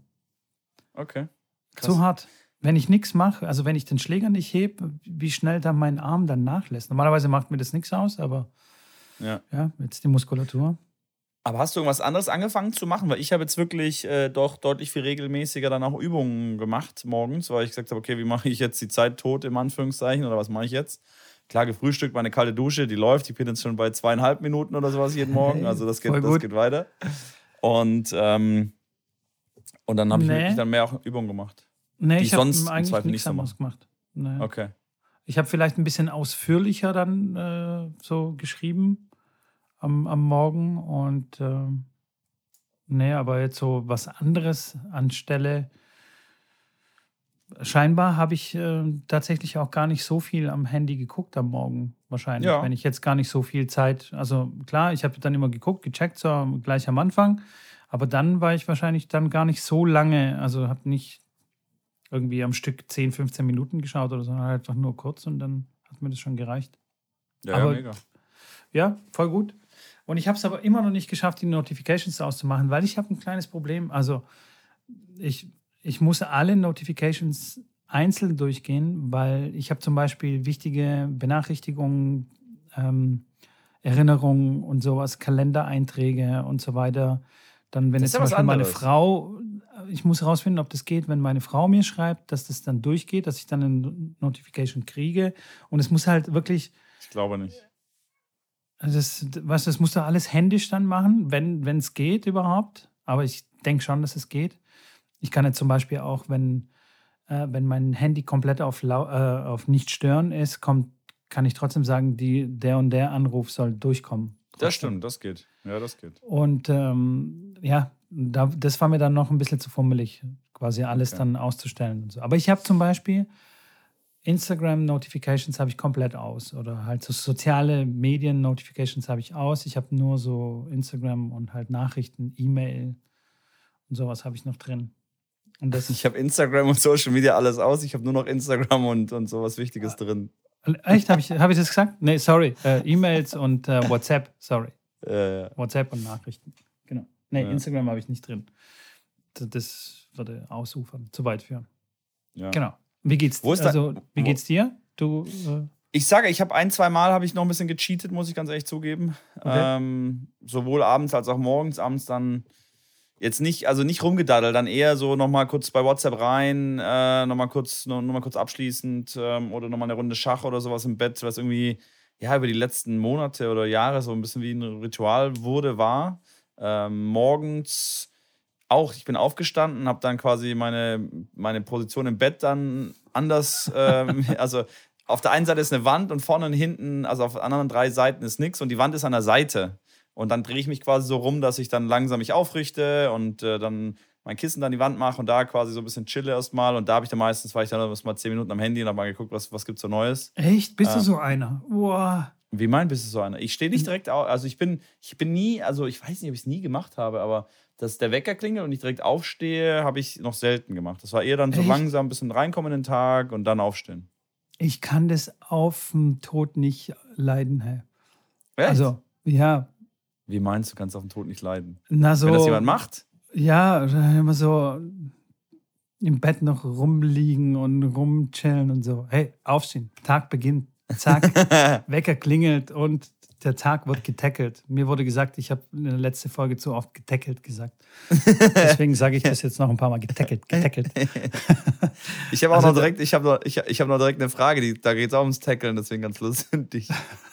Okay. Krass. Zu hart. Wenn ich nichts mache, also wenn ich den Schläger nicht hebe, wie schnell dann mein Arm dann nachlässt. Normalerweise macht mir das nichts aus, aber ja. ja, jetzt die Muskulatur. Aber hast du irgendwas anderes angefangen zu machen? Weil ich habe jetzt wirklich äh, doch deutlich viel regelmäßiger dann auch Übungen gemacht morgens, weil ich gesagt habe, okay, wie mache ich jetzt die Zeit tot im Anführungszeichen oder was mache ich jetzt? Klar gefrühstückt, meine kalte Dusche, die läuft. Ich bin jetzt schon bei zweieinhalb Minuten oder sowas jeden Morgen. Also das geht, das geht weiter. Und, ähm, und dann habe ich nee. wirklich dann mehr auch Übungen gemacht. Nee, ich habe eigentlich nichts anderes gemacht. Nee. Okay. Ich habe vielleicht ein bisschen ausführlicher dann äh, so geschrieben am, am Morgen und äh, nee, aber jetzt so was anderes anstelle. Scheinbar habe ich äh, tatsächlich auch gar nicht so viel am Handy geguckt am Morgen, wahrscheinlich, ja. wenn ich jetzt gar nicht so viel Zeit. Also klar, ich habe dann immer geguckt, gecheckt, so gleich am Anfang, aber dann war ich wahrscheinlich dann gar nicht so lange, also habe nicht irgendwie am Stück 10, 15 Minuten geschaut oder so, sondern halt einfach nur kurz und dann hat mir das schon gereicht. Ja, aber, ja mega. Ja, voll gut. Und ich habe es aber immer noch nicht geschafft, die Notifications auszumachen, weil ich habe ein kleines Problem. Also ich, ich muss alle Notifications einzeln durchgehen, weil ich habe zum Beispiel wichtige Benachrichtigungen, ähm, Erinnerungen und sowas, Kalendereinträge und so weiter. Dann, wenn das jetzt Beispiel meine Frau ich muss herausfinden, ob das geht, wenn meine Frau mir schreibt, dass das dann durchgeht, dass ich dann eine Notification kriege. Und es muss halt wirklich. Ich glaube nicht. Das, was, das musst du alles händisch dann machen, wenn es geht überhaupt. Aber ich denke schon, dass es geht. Ich kann jetzt zum Beispiel auch, wenn, äh, wenn mein Handy komplett auf, äh, auf nicht stören ist, kommt, kann ich trotzdem sagen, die, der und der Anruf soll durchkommen. Das stimmt, das geht. Ja, das geht. Und ähm, ja, da, das war mir dann noch ein bisschen zu fummelig, quasi alles okay. dann auszustellen und so. Aber ich habe zum Beispiel Instagram-Notifications habe ich komplett aus oder halt so soziale Medien-Notifications habe ich aus. Ich habe nur so Instagram und halt Nachrichten, E-Mail und sowas habe ich noch drin. Ich habe Instagram und Social Media alles aus. Ich habe nur noch Instagram und, und sowas Wichtiges drin. Echt? Habe ich, hab ich das gesagt? Nee, sorry. Äh, E-Mails und äh, WhatsApp, sorry. Äh, WhatsApp und Nachrichten. Genau. Nee, ja. Instagram habe ich nicht drin. Das würde ausufern, zu weit führen. Ja. Genau. Wie geht's dir? Also, wie geht's dir? Du. Äh ich sage, ich habe ein, zwei Mal habe ich noch ein bisschen gecheatet, muss ich ganz ehrlich zugeben. Okay. Ähm, sowohl abends als auch morgens. Abends dann jetzt nicht, also nicht rumgedaddelt, dann eher so nochmal kurz bei WhatsApp rein, äh, nochmal kurz, noch, noch kurz abschließend ähm, oder nochmal eine Runde Schach oder sowas im Bett, was irgendwie ja über die letzten Monate oder Jahre so ein bisschen wie ein Ritual wurde, war ähm, morgens auch, ich bin aufgestanden, habe dann quasi meine, meine Position im Bett dann anders, ähm, also auf der einen Seite ist eine Wand und vorne und hinten, also auf anderen drei Seiten ist nichts und die Wand ist an der Seite. Und dann drehe ich mich quasi so rum, dass ich dann langsam mich aufrichte und äh, dann mein Kissen dann die Wand mache und da quasi so ein bisschen chille erstmal. Und da habe ich dann meistens, war ich dann mal zehn Minuten am Handy und habe mal geguckt, was, was gibt es so Neues. Echt? Bist äh, du so einer? Boah. Wie mein bist du so einer? Ich stehe nicht hm. direkt auf, also ich bin, ich bin nie, also ich weiß nicht, ob ich es nie gemacht habe, aber dass der Wecker klingelt und ich direkt aufstehe, habe ich noch selten gemacht. Das war eher dann so Echt? langsam ein bisschen reinkommen in den Tag und dann aufstehen. Ich kann das auf dem Tod nicht leiden, hey. Echt? Also, ja. Wie meinst du, kannst auf dem Tod nicht leiden? Na so. Wenn das jemand macht? Ja, immer so im Bett noch rumliegen und rumchillen und so. Hey, aufstehen, Tag beginnt. Zack, Wecker klingelt und der Tag wird getackelt. Mir wurde gesagt, ich habe in der letzten Folge zu oft getackelt gesagt. Deswegen sage ich das jetzt noch ein paar Mal getackelt, getackelt. ich habe auch also, noch direkt, ich habe noch, ich, ich hab noch direkt eine Frage, die, da geht es auch ums Tackeln, deswegen ganz lustig.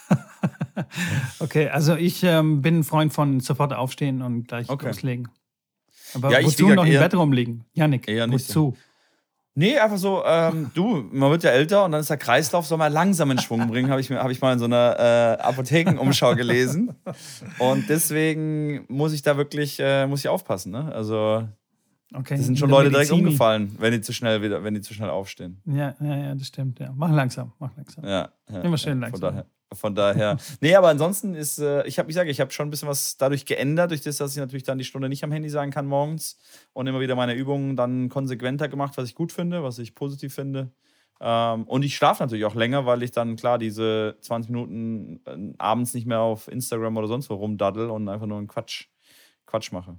okay, also ich ähm, bin ein Freund von sofort aufstehen und gleich okay. loslegen. Aber ja, wozu noch im Bett rumliegen? Janik, eher nicht wozu? Nee, einfach so, ähm, du, man wird ja älter und dann ist der Kreislauf, soll man langsam in Schwung bringen, habe ich, hab ich mal in so einer äh, Apothekenumschau gelesen. Und deswegen muss ich da wirklich, äh, muss ich aufpassen. Ne? Also, okay. da sind schon Leute direkt umgefallen, wenn die zu schnell wieder, wenn die zu schnell aufstehen. Ja, ja, ja, das stimmt. Ja. Mach langsam, mach langsam. Ja, ja Immer schön ja, langsam. Von daher. Von daher. nee, aber ansonsten ist, äh, ich habe, ich sage, ich habe schon ein bisschen was dadurch geändert, durch das, dass ich natürlich dann die Stunde nicht am Handy sein kann morgens und immer wieder meine Übungen dann konsequenter gemacht, was ich gut finde, was ich positiv finde. Ähm, und ich schlafe natürlich auch länger, weil ich dann klar diese 20 Minuten äh, abends nicht mehr auf Instagram oder sonst wo rumdaddel und einfach nur einen Quatsch, Quatsch mache.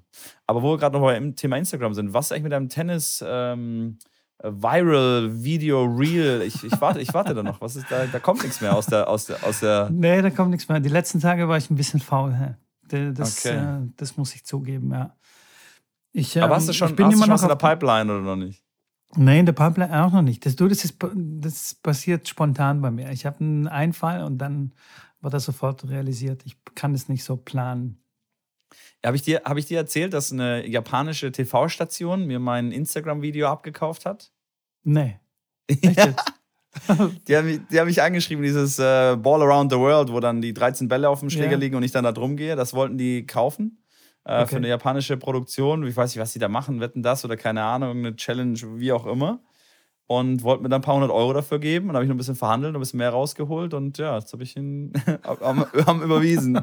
Aber wo wir gerade noch beim Thema Instagram sind, was ist eigentlich mit deinem Tennis? Ähm, Viral Video Reel. Ich, ich, warte, ich warte da noch. Was ist da? Da kommt nichts mehr aus der, aus der, aus der. Nee, da kommt nichts mehr. Die letzten Tage war ich ein bisschen faul. Das, okay. äh, das muss ich zugeben, ja. Ich, ähm, Aber hast du schon, ich bin hast immer du schon noch in der Pipeline oder noch nicht? Nein, in der Pipeline auch noch nicht. Das, du, das, ist, das passiert spontan bei mir. Ich habe einen Einfall und dann wird das sofort realisiert. Ich kann es nicht so planen. Habe ich, dir, hab ich dir erzählt, dass eine japanische TV-Station mir mein Instagram-Video abgekauft hat? Nee. Ja. die, haben mich, die haben mich angeschrieben, dieses äh, Ball Around the World, wo dann die 13 Bälle auf dem Schläger ja. liegen und ich dann da drum gehe. Das wollten die kaufen. Äh, okay. Für eine japanische Produktion. Ich weiß nicht, was die da machen, wetten das oder keine Ahnung, eine Challenge, wie auch immer und wollte mir dann ein paar hundert Euro dafür geben. Und habe ich noch ein bisschen verhandelt, ein bisschen mehr rausgeholt und ja, jetzt habe ich ihn haben, haben überwiesen.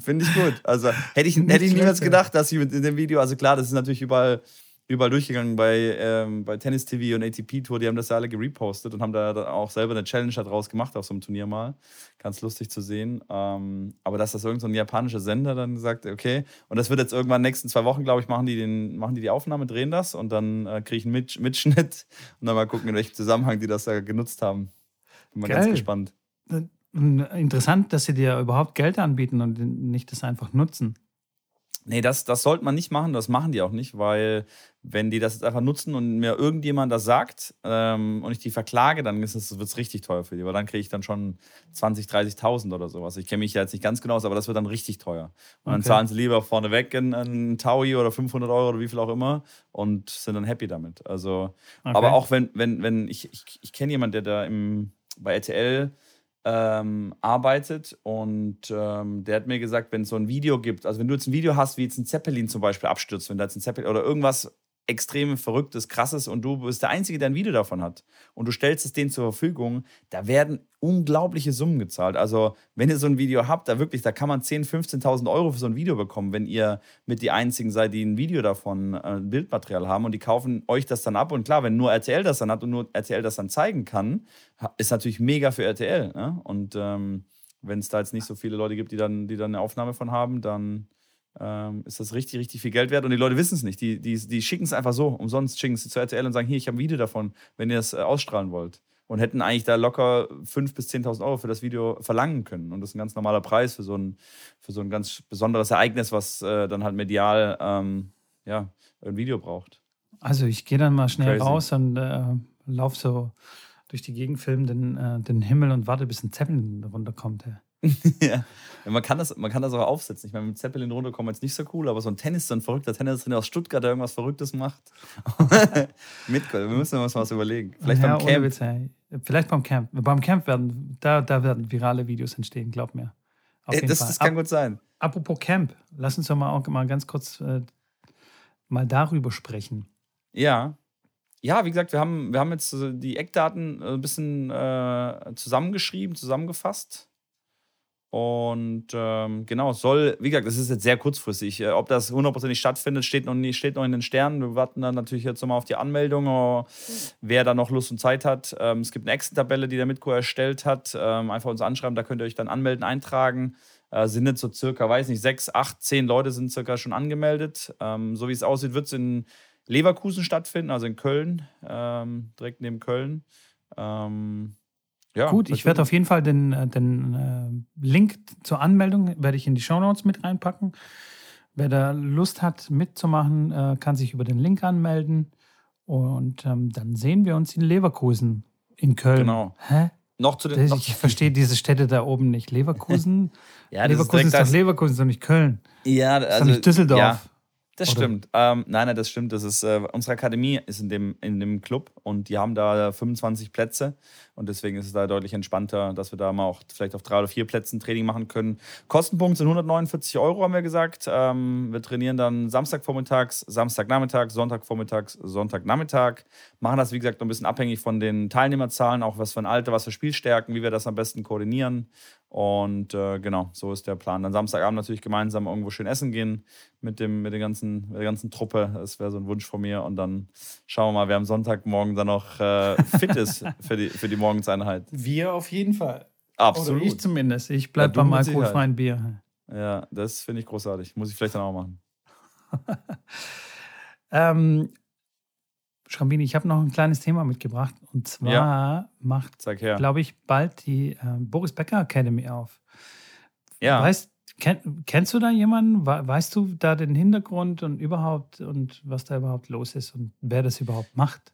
Finde ich gut. Also hätte ich, hätte ich niemals gedacht, dass ich mit in dem Video, also klar, das ist natürlich überall überall durchgegangen bei, ähm, bei Tennis TV und ATP Tour. Die haben das ja alle gerepostet und haben da auch selber eine Challenge daraus gemacht auf so einem Turnier mal. Ganz lustig zu sehen. Ähm, aber dass das irgendein so japanischer Sender dann sagt, okay, und das wird jetzt irgendwann in den nächsten zwei Wochen, glaube ich, machen die, den, machen die die Aufnahme, drehen das und dann äh, kriege ich einen Mit Mitschnitt und dann mal gucken, in welchem Zusammenhang die das da genutzt haben. Bin mal Geil. ganz gespannt. Äh, interessant, dass sie dir überhaupt Geld anbieten und nicht das einfach nutzen. Nee, das, das sollte man nicht machen, das machen die auch nicht, weil wenn die das jetzt einfach nutzen und mir irgendjemand das sagt ähm, und ich die verklage, dann wird es richtig teuer für die, weil dann kriege ich dann schon 20.000, 30.000 oder sowas. Ich kenne mich ja jetzt nicht ganz genau aus, aber das wird dann richtig teuer. Und dann zahlen sie lieber vorneweg einen, einen Taui oder 500 Euro oder wie viel auch immer und sind dann happy damit. Also, okay. aber auch wenn, wenn, wenn ich, ich, ich kenne jemanden, der da im, bei RTL ähm, arbeitet und ähm, der hat mir gesagt, wenn es so ein Video gibt, also wenn du jetzt ein Video hast, wie jetzt ein Zeppelin zum Beispiel abstürzt, wenn da jetzt ein Zeppelin oder irgendwas extrem verrücktes, krasses und du bist der Einzige, der ein Video davon hat und du stellst es denen zur Verfügung, da werden unglaubliche Summen gezahlt. Also wenn ihr so ein Video habt, da wirklich, da kann man 10.000, 15.000 Euro für so ein Video bekommen, wenn ihr mit die Einzigen seid, die ein Video davon, äh, Bildmaterial haben und die kaufen euch das dann ab und klar, wenn nur RTL das dann hat und nur RTL das dann zeigen kann, ist natürlich mega für RTL. Ne? Und ähm, wenn es da jetzt nicht so viele Leute gibt, die dann, die dann eine Aufnahme von haben, dann ähm, ist das richtig, richtig viel Geld wert. Und die Leute wissen es nicht. Die, die, die schicken es einfach so, umsonst schicken es zu RTL und sagen, hier, ich habe ein Video davon, wenn ihr es äh, ausstrahlen wollt. Und hätten eigentlich da locker 5.000 bis 10.000 Euro für das Video verlangen können. Und das ist ein ganz normaler Preis für so ein, für so ein ganz besonderes Ereignis, was äh, dann halt medial ähm, ja, ein Video braucht. Also ich gehe dann mal schnell Crazy. raus und äh, laufe so durch die Gegend, filme den, äh, den Himmel und warte, bis ein Zeppelin runterkommt. Ja. ja. Man, kann das, man kann das auch aufsetzen. Ich meine, mit Zeppelin runterkommen ist nicht so cool, aber so ein Tennis, so ein verrückter Tennistrainer aus Stuttgart, der irgendwas Verrücktes macht. mit, wir müssen uns was überlegen. Vielleicht ja, beim Camp. Witz, Vielleicht beim Camp. Beim Camp werden, da, da werden virale Videos entstehen, glaub mir. Äh, das, das, kann Ap gut sein. Apropos Camp, lass uns doch mal auch mal ganz kurz äh, mal darüber sprechen. Ja. Ja, wie gesagt, wir haben, wir haben jetzt die Eckdaten ein bisschen äh, zusammengeschrieben, zusammengefasst. Und ähm, genau, soll, wie gesagt, das ist jetzt sehr kurzfristig. Äh, ob das hundertprozentig stattfindet, steht noch, nicht, steht noch in den Sternen. Wir warten dann natürlich jetzt nochmal auf die Anmeldung, oh, wer da noch Lust und Zeit hat. Ähm, es gibt eine Excel-Tabelle, die der Mitko erstellt hat. Ähm, einfach uns anschreiben, da könnt ihr euch dann anmelden, eintragen. Äh, sind jetzt so circa, weiß nicht, sechs, acht, zehn Leute sind circa schon angemeldet. Ähm, so wie es aussieht, wird es in Leverkusen stattfinden, also in Köln, ähm, direkt neben Köln. Ähm, ja, Gut, ich werde auf jeden Fall den, äh, den äh, Link zur Anmeldung werde ich in die Show Notes mit reinpacken. Wer da Lust hat mitzumachen, äh, kann sich über den Link anmelden. Und ähm, dann sehen wir uns in Leverkusen, in Köln. Genau. Hä? Noch zu den, noch ich verstehe diese Städte da oben nicht. Leverkusen? ja, Leverkusen ist, ist doch Leverkusen, ist doch nicht Köln. Ja, also, ist doch nicht also, Düsseldorf. Ja. Das Oder? stimmt. Ähm, nein, nein, das stimmt. Das ist, äh, unsere Akademie ist in dem, in dem Club und die haben da 25 Plätze. Und deswegen ist es da deutlich entspannter, dass wir da mal auch vielleicht auf drei oder vier Plätzen Training machen können. Kostenpunkt sind 149 Euro, haben wir gesagt. Ähm, wir trainieren dann Samstagvormittags, Samstagnachmittag, Sonntagvormittags, Sonntagnachmittag. Machen das, wie gesagt, ein bisschen abhängig von den Teilnehmerzahlen, auch was für ein Alter, was für Spielstärken, wie wir das am besten koordinieren. Und äh, genau, so ist der Plan. Dann Samstagabend natürlich gemeinsam irgendwo schön essen gehen mit, dem, mit, den ganzen, mit der ganzen Truppe. Das wäre so ein Wunsch von mir. Und dann schauen wir mal, wer am Sonntagmorgen dann noch äh, fit ist für die, für die Morgenseinheit. Wir auf jeden Fall. Absolut. Oder ich zumindest. Ich bleibe ja, beim alkoholfreien Bier. Ja, das finde ich großartig. Muss ich vielleicht dann auch machen. ähm, Schrambini, ich habe noch ein kleines Thema mitgebracht. Und zwar ja. macht, glaube ich, bald die äh, Boris Becker Academy auf. Ja. Weißt, kenn, kennst du da jemanden? Weißt du da den Hintergrund und überhaupt und was da überhaupt los ist und wer das überhaupt macht?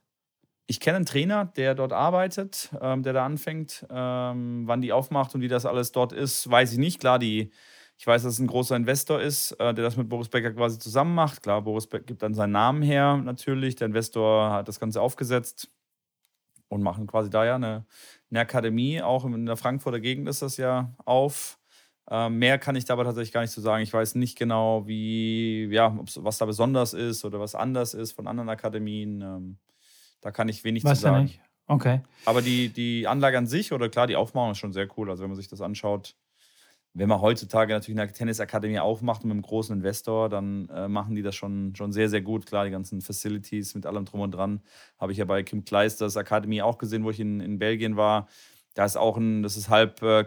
ich kenne einen Trainer, der dort arbeitet, ähm, der da anfängt. Ähm, wann die aufmacht und wie das alles dort ist, weiß ich nicht. Klar, die, ich weiß, dass es ein großer Investor ist, äh, der das mit Boris Becker quasi zusammen macht. Klar, Boris Becker gibt dann seinen Namen her natürlich. Der Investor hat das Ganze aufgesetzt und machen quasi da ja eine, eine Akademie. Auch in der Frankfurter Gegend ist das ja auf. Ähm, mehr kann ich dabei tatsächlich gar nicht zu so sagen. Ich weiß nicht genau, wie, ja, was da besonders ist oder was anders ist von anderen Akademien. Ähm, da kann ich wenig weiß zu sagen. Nicht. Okay. Aber die, die Anlage an sich oder klar, die Aufmachung ist schon sehr cool. Also wenn man sich das anschaut, wenn man heutzutage natürlich eine Tennisakademie aufmacht mit einem großen Investor, dann äh, machen die das schon, schon sehr, sehr gut. Klar, die ganzen Facilities mit allem drum und dran. Habe ich ja bei Kim Kleisters Akademie auch gesehen, wo ich in, in Belgien war. Da ist auch ein, das ist halb äh,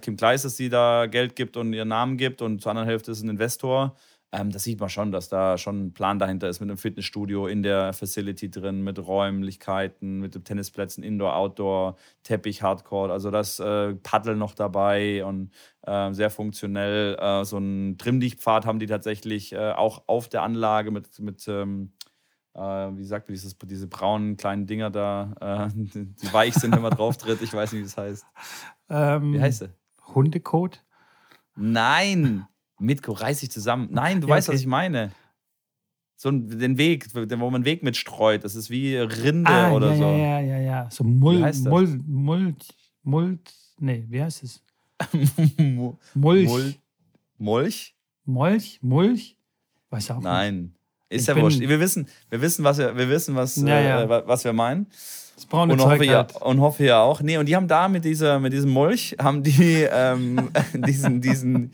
Kim Kleisters, die da Geld gibt und ihren Namen gibt und zur anderen Hälfte ist ein Investor. Ähm, das sieht man schon, dass da schon ein Plan dahinter ist mit einem Fitnessstudio in der Facility drin, mit Räumlichkeiten, mit Tennisplätzen, Indoor, Outdoor, Teppich, Hardcore. Also das äh, Paddel noch dabei und äh, sehr funktionell. Äh, so einen Trimmdichtpfad haben die tatsächlich äh, auch auf der Anlage mit, mit ähm, äh, wie sagt man, dieses, diese braunen kleinen Dinger da, äh, die weich sind, wenn man drauf tritt. Ich weiß nicht, wie das heißt. Ähm, wie heißt sie? Hundekot? Nein! Mitko, reiß dich zusammen. Nein, du ja, weißt, okay. was ich meine. So den Weg, wo man Weg mitstreut. Das ist wie Rinde ah, oder ja, so. Ja, ja, ja, So Mull, Mull, Mull, Mull, nee, wie heißt es? Mulch. Mulch? Mulch? Mulch? Weiß auch Nein. Nicht. Ist ich ja wurscht. Wir wissen, wir wissen, was wir, wir wissen, was, ja, äh, was wir meinen. Das braune und Zeug hoffe, halt. ja, und hoffe ja auch. Nee, und die haben da mit dieser, mit diesem Mulch, haben die ähm, diesen, diesen,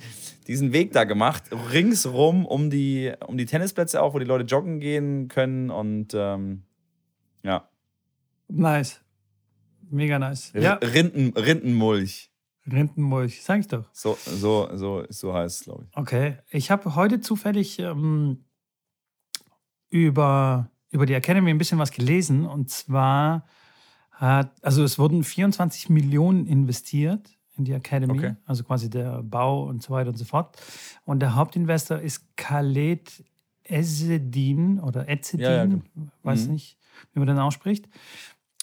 diesen Weg da gemacht, ringsrum um die, um die Tennisplätze auch, wo die Leute joggen gehen können und ähm, ja. Nice. Mega nice. Ja. Rinden, Rindenmulch. Rindenmulch, sag ich doch. So, so, so, so heißt es, glaube ich. Okay. Ich habe heute zufällig ähm, über, über die Academy ein bisschen was gelesen und zwar hat, also es wurden 24 Millionen investiert in die Academy, okay. also quasi der Bau und so weiter und so fort. Und der Hauptinvestor ist Khaled Ezzedin oder Ezzedin, ja, ja, genau. weiß mhm. nicht, wie man den ausspricht.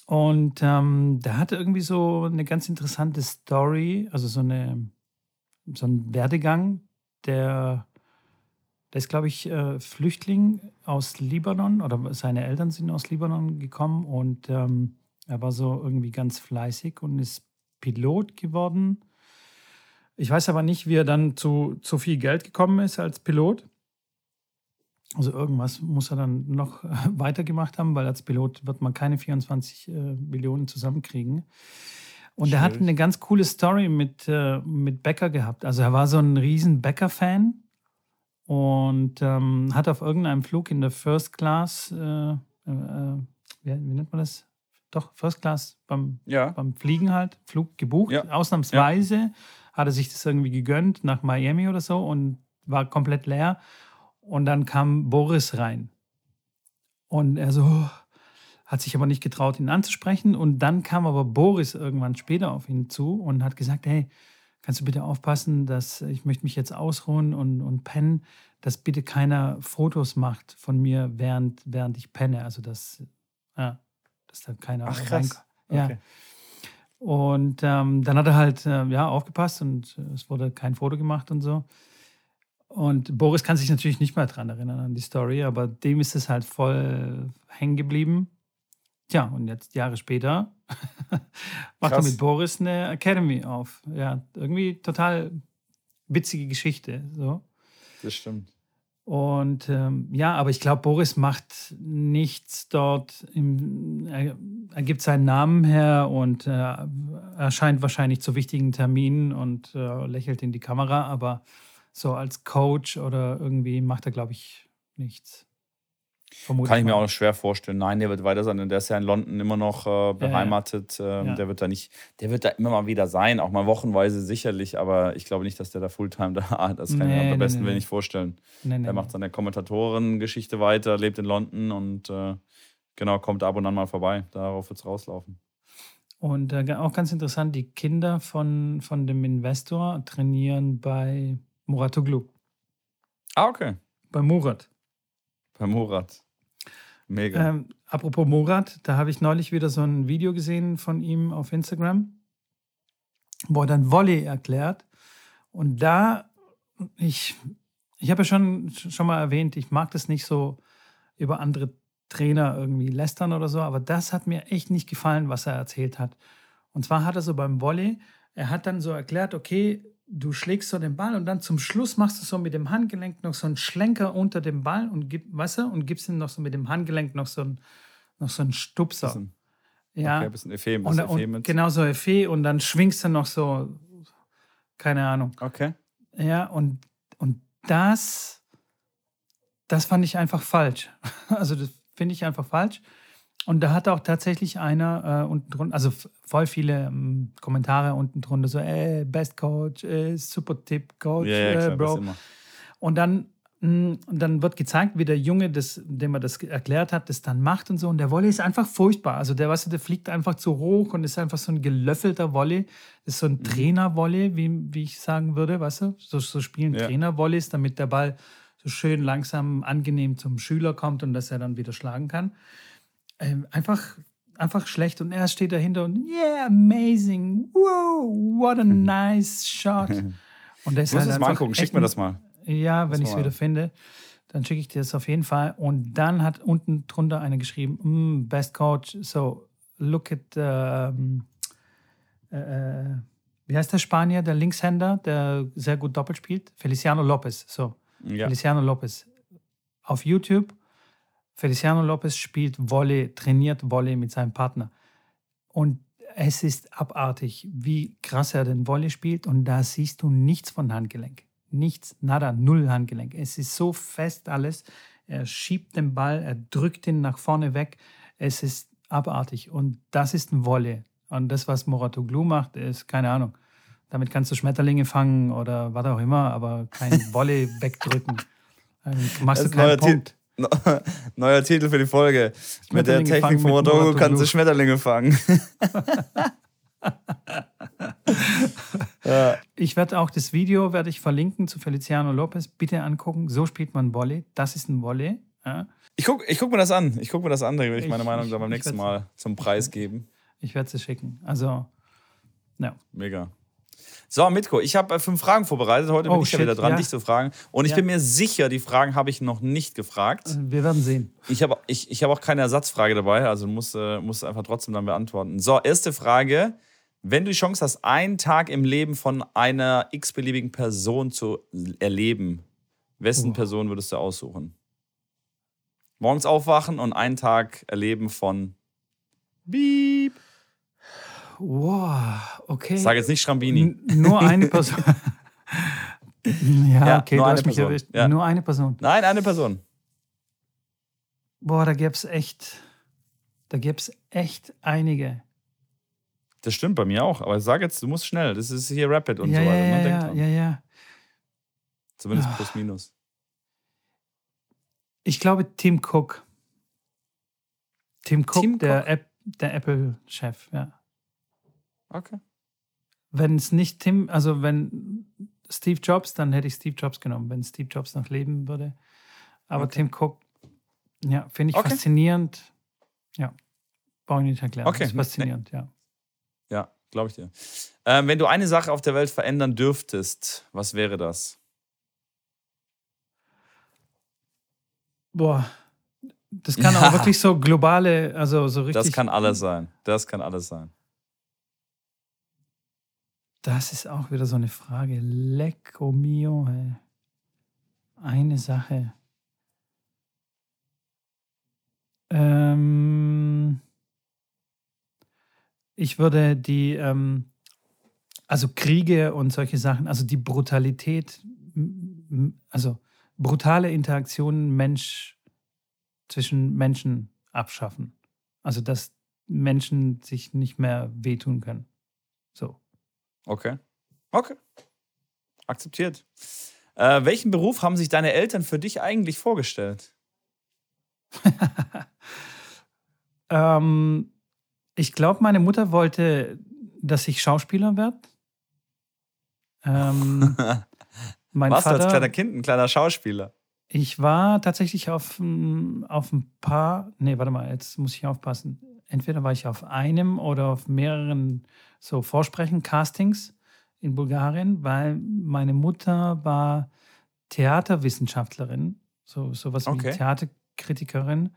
Und ähm, der hatte irgendwie so eine ganz interessante Story, also so, eine, so ein Werdegang, der, der ist, glaube ich, äh, Flüchtling aus Libanon oder seine Eltern sind aus Libanon gekommen und ähm, er war so irgendwie ganz fleißig und ist Pilot geworden. Ich weiß aber nicht, wie er dann zu, zu viel Geld gekommen ist als Pilot. Also irgendwas muss er dann noch weitergemacht haben, weil als Pilot wird man keine 24 äh, Millionen zusammenkriegen. Und Schwierig. er hat eine ganz coole Story mit, äh, mit Becker gehabt. Also er war so ein riesen Becker-Fan und ähm, hat auf irgendeinem Flug in der First Class, äh, äh, äh wie, wie, nennt man das? Doch First Class beim, ja. beim Fliegen halt, Flug gebucht. Ja. Ausnahmsweise ja. hat er sich das irgendwie gegönnt nach Miami oder so und war komplett leer. Und dann kam Boris rein. Und er so, hat sich aber nicht getraut, ihn anzusprechen. Und dann kam aber Boris irgendwann später auf ihn zu und hat gesagt, hey, kannst du bitte aufpassen, dass ich möchte mich jetzt ausruhen und, und pennen, dass bitte keiner Fotos macht von mir, während, während ich penne. Also das, ja, dass da keiner Ach, krass. Ja. Okay. Und ähm, dann hat er halt äh, ja, aufgepasst und äh, es wurde kein Foto gemacht und so. Und Boris kann sich natürlich nicht mehr dran erinnern an die Story, aber dem ist es halt voll hängen geblieben. Tja, und jetzt Jahre später macht er mit Boris eine Academy auf. Ja, irgendwie total witzige Geschichte. So. Das stimmt. Und ähm, ja, aber ich glaube, Boris macht nichts dort. Im, er, er, gibt seinen Namen her und äh, erscheint wahrscheinlich zu wichtigen Terminen und äh, lächelt in die Kamera, aber so als Coach oder irgendwie macht er, glaube ich, nichts. Vermutlich Kann ich mir auch schwer vorstellen. Nein, der wird weiter sein, der ist ja in London immer noch äh, beheimatet. Ja, ja. Ähm, der wird da nicht, der wird da immer mal wieder sein, auch mal wochenweise sicherlich, aber ich glaube nicht, dass der da Fulltime da hat. Das kann nee, ich mir am besten nee, will nicht vorstellen. Nee, der macht seine Kommentatoren-Geschichte weiter, lebt in London und äh, genau, kommt ab und an mal vorbei. Darauf wird es rauslaufen. Und äh, auch ganz interessant, die Kinder von, von dem Investor trainieren bei Muratoglu. Ah, okay. Bei Murat. Bei Murat. Mega. Ähm, apropos Murat, da habe ich neulich wieder so ein Video gesehen von ihm auf Instagram, wo er dann Volley erklärt. Und da, ich, ich habe ja schon, schon mal erwähnt, ich mag das nicht so über andere Trainer irgendwie lästern oder so, aber das hat mir echt nicht gefallen, was er erzählt hat. Und zwar hat er so beim Volley, er hat dann so erklärt, okay, du schlägst so den Ball und dann zum Schluss machst du so mit dem Handgelenk noch so einen Schlenker unter dem Ball und gib, weißt du, und gibst ihm noch so mit dem Handgelenk noch so einen, noch so einen Stupser. Bisschen, ja. Okay, ein bisschen Effet, ein bisschen und, Effet mit. Genau so Effet und dann schwingst du noch so, keine Ahnung. Okay. Ja, und, und das, das fand ich einfach falsch. Also das finde ich einfach falsch. Und da hat auch tatsächlich einer äh, unten drunter, also voll viele ähm, Kommentare unten drunter, so, ey, Best Coach, ey, super Tipp, Coach, ja, ja, klar, äh, Bro. Und dann, mh, mm, dann wird gezeigt, wie der Junge, das, dem er das erklärt hat, das dann macht und so. Und der Volley ist einfach furchtbar. Also der, weißt du, der fliegt einfach zu hoch und ist einfach so ein gelöffelter Volley. Das ist so ein mhm. Trainer-Volley, wie, wie ich sagen würde, weißt du? So, so spielen ja. Trainer-Volleys, damit der Ball so schön langsam angenehm zum Schüler kommt und dass er dann wieder schlagen kann ähm, einfach, einfach schlecht. Und er steht dahinter und, yeah, amazing, wow, what a nice shot. Und das halt mal angucken, schick mir das mal. Ja, wenn ich es wieder finde, dann schicke ich dir das auf jeden Fall. Und dann hat unten drunter einer geschrieben, mm, best coach, so look at, um, äh, äh, wie heißt der Spanier, der Linkshänder, der sehr gut doppelt spielt? Feliciano Lopez, so. Ja. Feliciano Lopez. Auf YouTube Feliciano Lopez spielt Volley, trainiert Volley mit seinem Partner. Und es ist abartig, wie krass er den Volley spielt. Und da siehst du nichts von Handgelenk. Nichts, nada, null Handgelenk. Es ist so fest alles. Er schiebt den Ball, er drückt ihn nach vorne weg. Es ist abartig. Und das ist ein Volley. Und das, was Moratoglu macht, ist keine Ahnung. Damit kannst du Schmetterlinge fangen oder was auch immer, aber kein Volley wegdrücken. Dann machst du keinen Punkt. Neuer Titel für die Folge. Mit der Technik von Modogo kannst du Schmetterlinge fangen. ja. Ich werde auch das Video werde ich verlinken zu Feliciano Lopez. Bitte angucken. So spielt man Volley. Das ist ein Volley. Ja. Ich gucke ich guck mir das an. Ich gucke mir das an. Da will ich meine Meinung ich, dann beim nächsten Mal zum Preis geben. Ich werde es schicken. Also, ja. Mega. So, Mitko, ich habe äh, fünf Fragen vorbereitet. Heute bin oh, ich ja wieder dran, ja. dich zu fragen. Und ich ja. bin mir sicher, die Fragen habe ich noch nicht gefragt. Äh, wir werden sehen. Ich habe ich, ich hab auch keine Ersatzfrage dabei, also musst du musst einfach trotzdem dann beantworten. So, erste Frage. Wenn du die Chance hast, einen Tag im Leben von einer x-beliebigen Person zu erleben, wessen oh. Person würdest du aussuchen? Morgens aufwachen und einen Tag erleben von Beep. Wow, okay. Sag jetzt nicht Schrambini. N nur eine Person. ja, ja, okay, nur du hast mich erwischt. Ja. Nur eine Person. Nein, eine Person. Boah, da gäbe es echt, da gäbe es echt einige. Das stimmt bei mir auch, aber sag jetzt, du musst schnell. Das ist hier Rapid und ja, so weiter. Ja, ne? ja, ja, ja. Zumindest oh. plus minus. Ich glaube Tim Cook. Tim Cook, Tim der, App, der Apple-Chef, ja. Okay. Wenn es nicht Tim, also wenn Steve Jobs, dann hätte ich Steve Jobs genommen, wenn Steve Jobs noch leben würde. Aber okay. Tim Cook, ja, finde ich okay. faszinierend. Ja, brauche ich nicht erklären. Okay. Das ist faszinierend, nee. ja. Ja, glaube ich dir. Ähm, wenn du eine Sache auf der Welt verändern dürftest, was wäre das? Boah, das kann ja. auch wirklich so globale, also so richtig. Das kann alles sein. Das kann alles sein. Das ist auch wieder so eine Frage. Lecco mio. Hey. Eine Sache. Ähm, ich würde die, ähm, also Kriege und solche Sachen, also die Brutalität, also brutale Interaktionen Mensch zwischen Menschen abschaffen. Also dass Menschen sich nicht mehr wehtun können. Okay. Okay. Akzeptiert. Äh, welchen Beruf haben sich deine Eltern für dich eigentlich vorgestellt? ähm, ich glaube, meine Mutter wollte, dass ich Schauspieler werde. Ähm, mein Warst Vater, du als kleiner Kind ein kleiner Schauspieler? Ich war tatsächlich auf, auf ein paar, nee, warte mal, jetzt muss ich aufpassen. Entweder war ich auf einem oder auf mehreren so Vorsprechen, Castings in Bulgarien, weil meine Mutter war Theaterwissenschaftlerin, so sowas okay. wie Theaterkritikerin.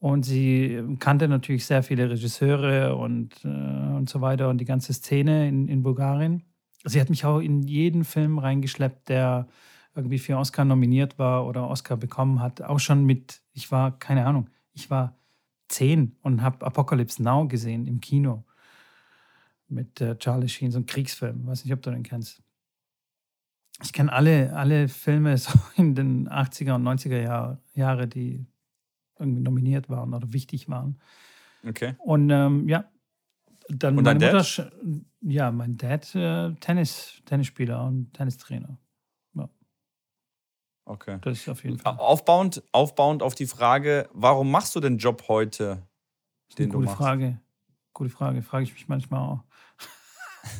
Und sie kannte natürlich sehr viele Regisseure und, äh, und so weiter und die ganze Szene in, in Bulgarien. Sie hat mich auch in jeden Film reingeschleppt, der irgendwie für Oscar nominiert war oder Oscar bekommen hat. Auch schon mit, ich war, keine Ahnung, ich war zehn und habe Apocalypse Now gesehen im Kino mit äh, Charlie Sheen, so ein Kriegsfilm. Weiß nicht, ob du den kennst. Ich kenne alle, alle Filme so in den 80er und 90er Jahr, Jahre, die irgendwie nominiert waren oder wichtig waren. Okay. Und ähm, ja, dann und meine dein Mutter, ja, mein Dad, äh, Tennis, Tennisspieler und Tennistrainer. Ja. Okay. Das ist auf jeden Fall. Aufbauend, aufbauend auf die Frage, warum machst du den Job heute, den gute du machst? Frage. Gute Frage, frage ich mich manchmal auch.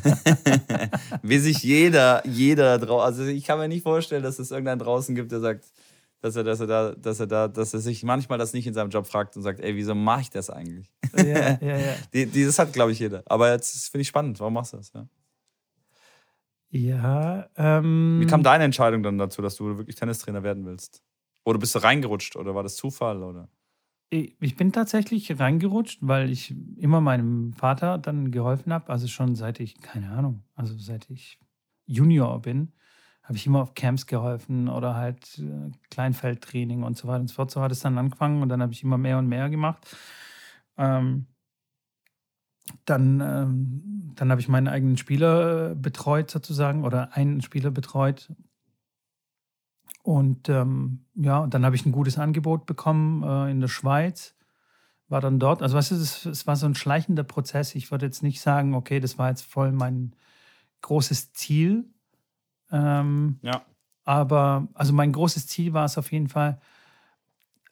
Wie sich jeder, jeder draußen, also ich kann mir nicht vorstellen, dass es irgendeinen draußen gibt, der sagt, dass er, dass er da, dass er da, dass er sich manchmal das nicht in seinem Job fragt und sagt, ey, wieso mache ich das eigentlich? Ja, ja, ja. Die, dieses hat, glaube ich, jeder. Aber jetzt finde ich spannend, warum machst du das? Ja, ja ähm, Wie kam deine Entscheidung dann dazu, dass du wirklich Tennistrainer werden willst? Oder bist du reingerutscht oder war das Zufall? Oder? Ich bin tatsächlich reingerutscht, weil ich immer meinem Vater dann geholfen habe. Also schon seit ich, keine Ahnung, also seit ich Junior bin, habe ich immer auf Camps geholfen oder halt äh, Kleinfeldtraining und so weiter und so fort. So hat es dann angefangen und dann habe ich immer mehr und mehr gemacht. Ähm, dann ähm, dann habe ich meinen eigenen Spieler betreut sozusagen oder einen Spieler betreut und ähm, ja, dann habe ich ein gutes Angebot bekommen äh, in der Schweiz. War dann dort. Also, weißt du, es war so ein schleichender Prozess. Ich würde jetzt nicht sagen, okay, das war jetzt voll mein großes Ziel. Ähm, ja. Aber, also mein großes Ziel war es auf jeden Fall,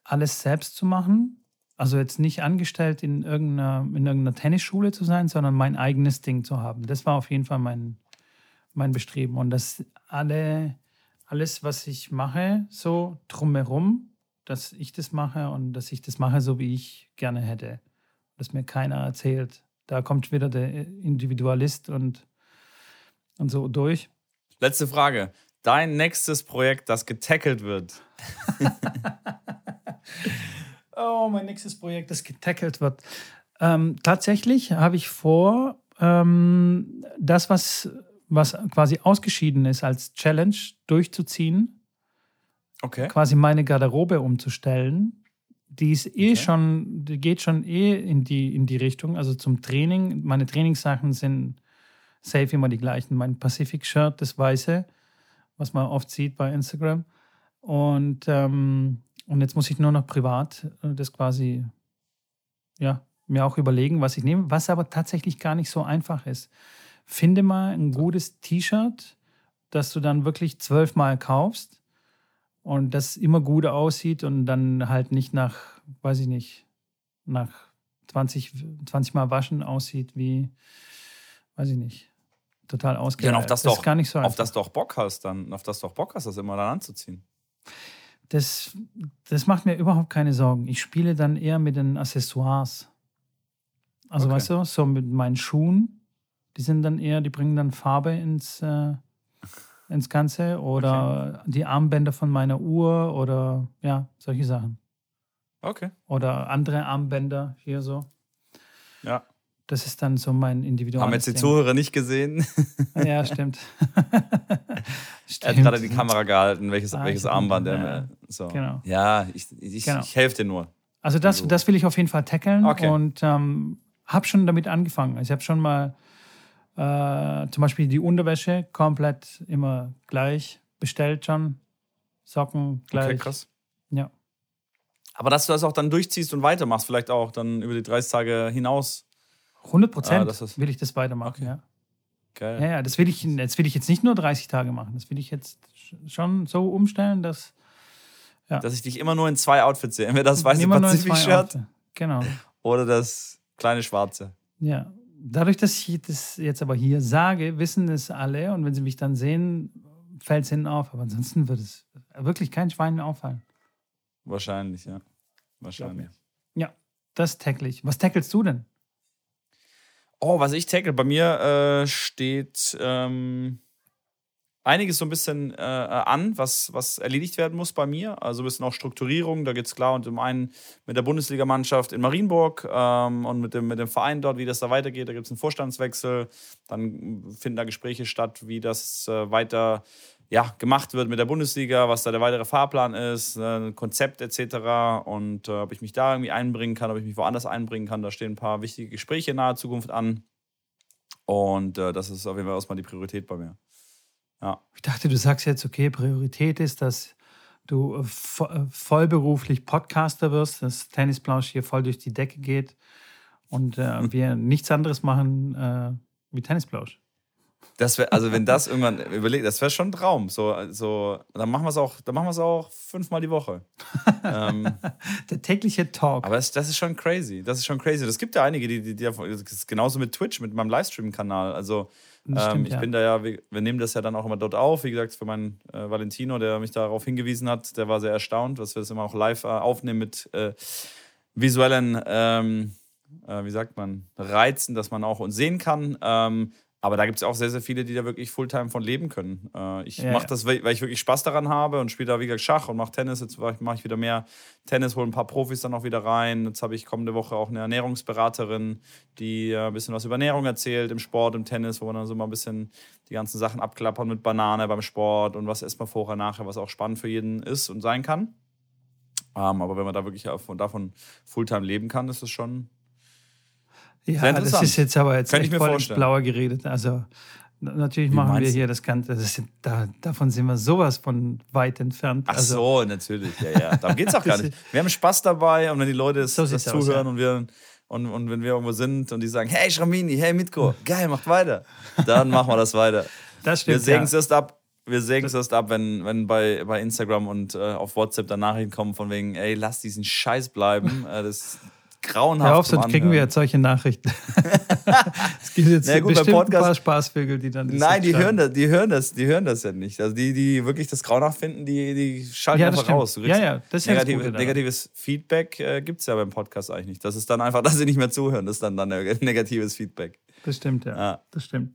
alles selbst zu machen. Also jetzt nicht angestellt in irgendeiner, in irgendeiner Tennisschule zu sein, sondern mein eigenes Ding zu haben. Das war auf jeden Fall mein, mein Bestreben. Und dass alle alles, was ich mache, so drumherum, dass ich das mache und dass ich das mache, so wie ich gerne hätte. Dass mir keiner erzählt. Da kommt wieder der Individualist und, und so durch. Letzte Frage. Dein nächstes Projekt, das getackelt wird. oh, mein nächstes Projekt, das getackelt wird. Ähm, tatsächlich habe ich vor, ähm, das, was was quasi ausgeschieden ist, als Challenge durchzuziehen. Okay. Quasi meine Garderobe umzustellen. Die ist eh okay. schon, die geht schon eh in die, in die Richtung. Also zum Training. Meine Trainingssachen sind safe immer die gleichen. Mein Pacific-Shirt, das weiße, was man oft sieht bei Instagram. Und, ähm, und jetzt muss ich nur noch privat äh, das quasi, ja, mir auch überlegen, was ich nehme, was aber tatsächlich gar nicht so einfach ist finde mal ein gutes T-Shirt, das du dann wirklich zwölfmal kaufst und das immer gut aussieht und dann halt nicht nach, weiß ich nicht, nach 20, 20 Mal waschen aussieht wie, weiß ich nicht, total ausgegangen. Ja, auf das, das, doch, gar nicht so auf das du auch Bock hast, dann, auf das du auch Bock hast, das immer dann anzuziehen. Das, das macht mir überhaupt keine Sorgen. Ich spiele dann eher mit den Accessoires. Also, okay. weißt du, so mit meinen Schuhen die sind dann eher, die bringen dann Farbe ins, äh, ins Ganze oder okay. die Armbänder von meiner Uhr oder ja, solche Sachen. Okay. Oder andere Armbänder hier so. Ja. Das ist dann so mein individuelles. Haben jetzt die Zuhörer nicht gesehen. Ja, stimmt. stimmt. Er hat gerade die Kamera gehalten, welches, ah, welches Armband er. Ja, so. Genau. Ja, ich, ich, genau. ich helfe dir nur. Also das, das will ich auf jeden Fall tackeln okay. und ähm, habe schon damit angefangen. Also ich habe schon mal äh, zum Beispiel die Unterwäsche komplett immer gleich bestellt schon. Socken gleich. Okay, krass. Ja. Aber dass du das auch dann durchziehst und weitermachst, vielleicht auch dann über die 30 Tage hinaus. 100 Prozent äh, will ich das weitermachen, okay. ja. Geil. Ja, ja, das will, ich, das will ich jetzt nicht nur 30 Tage machen. Das will ich jetzt schon so umstellen, dass. Ja. Dass ich dich immer nur in zwei Outfits sehe. Entweder das weiße Pazifik-Shirt genau. oder das kleine schwarze. Ja, dadurch, dass ich das jetzt aber hier sage, wissen es alle und wenn sie mich dann sehen, fällt es hinten auf, aber ansonsten wird es wirklich kein Schwein mehr auffallen. Wahrscheinlich, ja. Wahrscheinlich. Ja, das tackle ich. Was tackelst du denn? Oh, was ich tackle, bei mir äh, steht ähm, einiges so ein bisschen äh, an, was, was erledigt werden muss bei mir. Also ein bisschen auch Strukturierung. Da geht es klar und zum einen mit der Bundesligamannschaft in Marienburg ähm, und mit dem, mit dem Verein dort, wie das da weitergeht. Da gibt es einen Vorstandswechsel. Dann finden da Gespräche statt, wie das äh, weiter ja, gemacht wird mit der Bundesliga, was da der weitere Fahrplan ist, äh, Konzept etc. Und äh, ob ich mich da irgendwie einbringen kann, ob ich mich woanders einbringen kann. Da stehen ein paar wichtige Gespräche in naher Zukunft an. Und äh, das ist auf jeden Fall erstmal die Priorität bei mir. Ja. Ich dachte, du sagst jetzt, okay, Priorität ist, dass du äh, äh, vollberuflich Podcaster wirst, dass Tennisplausch hier voll durch die Decke geht und äh, wir nichts anderes machen äh, wie Tennisplausch. Das wär, also wenn das irgendwann überlegt, das wäre schon ein Traum. So, so, dann machen wir es auch, dann machen wir es auch fünfmal die Woche. ähm, Der tägliche Talk. Aber das, das, ist schon crazy. Das ist schon crazy. Das gibt ja einige, die, die, die das ist genauso mit Twitch, mit meinem Livestream-Kanal. Also ähm, ich ja. bin da ja, wir, wir, nehmen das ja dann auch immer dort auf. Wie gesagt, für meinen äh, Valentino, der mich darauf hingewiesen hat, der war sehr erstaunt, dass wir das immer auch live äh, aufnehmen mit äh, visuellen, ähm, äh, wie sagt man, Reizen, dass man auch uns sehen kann. Ähm, aber da gibt es auch sehr, sehr viele, die da wirklich Fulltime von leben können. Äh, ich ja, mache das, weil ich wirklich Spaß daran habe und spiele da wieder Schach und mache Tennis. Jetzt mache ich wieder mehr Tennis, hole ein paar Profis dann auch wieder rein. Jetzt habe ich kommende Woche auch eine Ernährungsberaterin, die äh, ein bisschen was über Ernährung erzählt im Sport, im Tennis, wo wir dann so mal ein bisschen die ganzen Sachen abklappern mit Banane beim Sport und was erstmal vorher, nachher, was auch spannend für jeden ist und sein kann. Ähm, aber wenn man da wirklich davon Fulltime leben kann, ist das schon ja, das ist jetzt aber jetzt Kann echt voll ins Blaue geredet. Also natürlich Wie machen wir hier das Ganze. Das sind, da, davon sind wir sowas von weit entfernt. Ach also, so, natürlich. Ja, ja. Darum geht es auch gar nicht. Wir haben Spaß dabei und wenn die Leute das, so das zuhören aus, ja. und wir und, und wenn wir irgendwo sind und die sagen, hey Schramini, hey Mitko, geil, macht weiter, dann machen wir das weiter. Das stimmt. Wir sägen es ja. erst ab. Wir sägen es erst ab, wenn, wenn bei, bei Instagram und äh, auf WhatsApp dann Nachrichten kommen von wegen, ey, lass diesen Scheiß bleiben. Äh, das, grauenhaft. Hör auf, sonst kriegen wir jetzt solche Nachrichten. es gibt jetzt Na gut, bestimmt Podcast, ein paar Spaßvögel, die dann. Nein, die hören, das, die, hören das, die hören das ja nicht. Also die, die wirklich das grauenhaft finden, die, die schalten ja, einfach stimmt. raus. ja, ja, das ist negative, Gute, negatives Feedback äh, gibt es ja beim Podcast eigentlich nicht. Das ist dann einfach, dass sie nicht mehr zuhören. Das ist dann, dann negatives Feedback. Das stimmt, ja. ja. Das stimmt.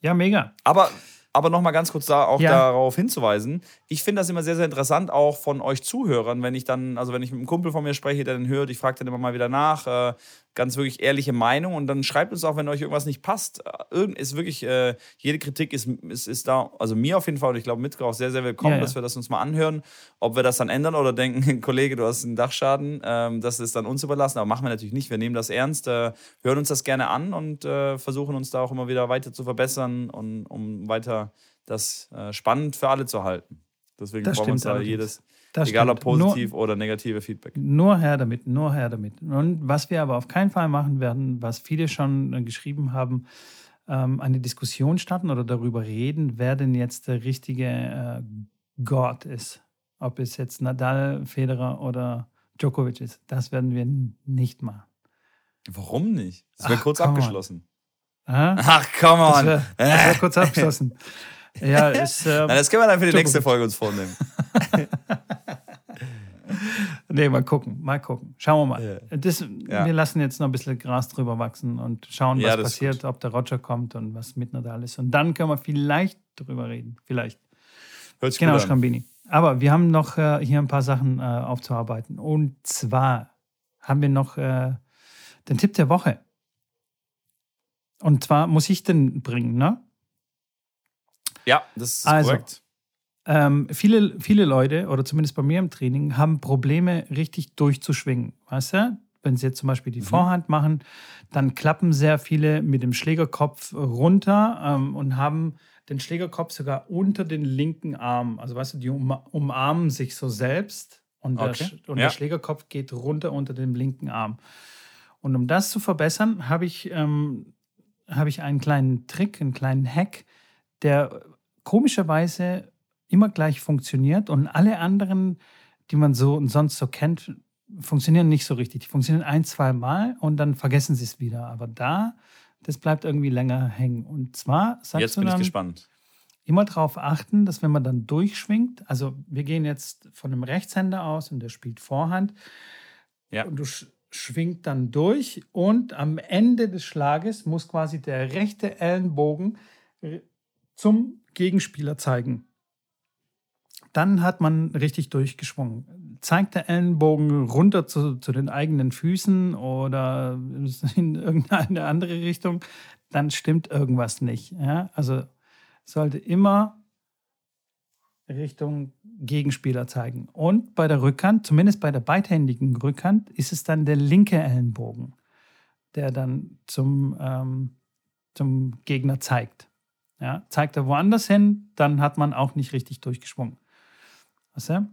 Ja, mega. Aber aber nochmal ganz kurz da auch ja. darauf hinzuweisen. Ich finde das immer sehr, sehr interessant, auch von euch Zuhörern, wenn ich dann, also wenn ich mit einem Kumpel von mir spreche, der dann hört, ich frage dann immer mal wieder nach, äh, ganz wirklich ehrliche Meinung und dann schreibt uns auch, wenn euch irgendwas nicht passt. Irgend ist wirklich, äh, jede Kritik ist, ist, ist da, also mir auf jeden Fall und ich glaube Mitko auch sehr, sehr willkommen, ja, ja. dass wir das uns mal anhören. Ob wir das dann ändern oder denken, Kollege, du hast einen Dachschaden, ähm, das ist dann uns überlassen, aber machen wir natürlich nicht. Wir nehmen das ernst, äh, hören uns das gerne an und äh, versuchen uns da auch immer wieder weiter zu verbessern und um weiter das äh, spannend für alle zu halten. Deswegen das freuen wir uns da jedes, das Egal stimmt. ob positiv nur, oder negative Feedback. Nur her damit, nur her damit. Und was wir aber auf keinen Fall machen werden, was viele schon äh, geschrieben haben, ähm, eine Diskussion starten oder darüber reden, wer denn jetzt der richtige äh, Gott ist. Ob es jetzt Nadal, Federer oder Djokovic ist. Das werden wir nicht machen. Warum nicht? Das wäre kurz abgeschlossen. Ach, komm on. Das wäre wär kurz abgeschlossen. Ja, ist, ähm, Nein, das können wir dann für die nächste Folge uns vornehmen. nee, mal gucken, mal gucken. Schauen wir mal. Ja. Das, ja. Wir lassen jetzt noch ein bisschen Gras drüber wachsen und schauen, was ja, passiert, ob der Roger kommt und was mit Nadal ist. Und dann können wir vielleicht drüber reden. Vielleicht. Hört sich genau, Schrambini. Aber wir haben noch äh, hier ein paar Sachen äh, aufzuarbeiten. Und zwar haben wir noch äh, den Tipp der Woche. Und zwar muss ich den bringen, ne? Ja, das ist also, korrekt. Ähm, viele, viele Leute, oder zumindest bei mir im Training, haben Probleme, richtig durchzuschwingen. Weißt du? Wenn sie jetzt zum Beispiel die mhm. Vorhand machen, dann klappen sehr viele mit dem Schlägerkopf runter ähm, und haben den Schlägerkopf sogar unter den linken Arm. Also weißt du, die um, umarmen sich so selbst und, okay. der, und ja. der Schlägerkopf geht runter unter dem linken Arm. Und um das zu verbessern, habe ich, ähm, hab ich einen kleinen Trick, einen kleinen Hack, der komischerweise immer gleich funktioniert und alle anderen, die man so und sonst so kennt, funktionieren nicht so richtig. Die funktionieren ein, zwei Mal und dann vergessen sie es wieder. Aber da, das bleibt irgendwie länger hängen. Und zwar sagst Jetzt bin dann, ich gespannt. immer darauf achten, dass wenn man dann durchschwingt, also wir gehen jetzt von einem Rechtshänder aus und der spielt Vorhand. Ja. Und du schwingt dann durch und am Ende des Schlages muss quasi der rechte Ellenbogen zum Gegenspieler zeigen. Dann hat man richtig durchgeschwungen. Zeigt der Ellenbogen runter zu, zu den eigenen Füßen oder in irgendeine andere Richtung, dann stimmt irgendwas nicht. Ja? Also sollte immer Richtung Gegenspieler zeigen. Und bei der Rückhand, zumindest bei der beidhändigen Rückhand, ist es dann der linke Ellenbogen, der dann zum, ähm, zum Gegner zeigt. Ja, zeigt er woanders hin, dann hat man auch nicht richtig durchgeschwungen. Was ja?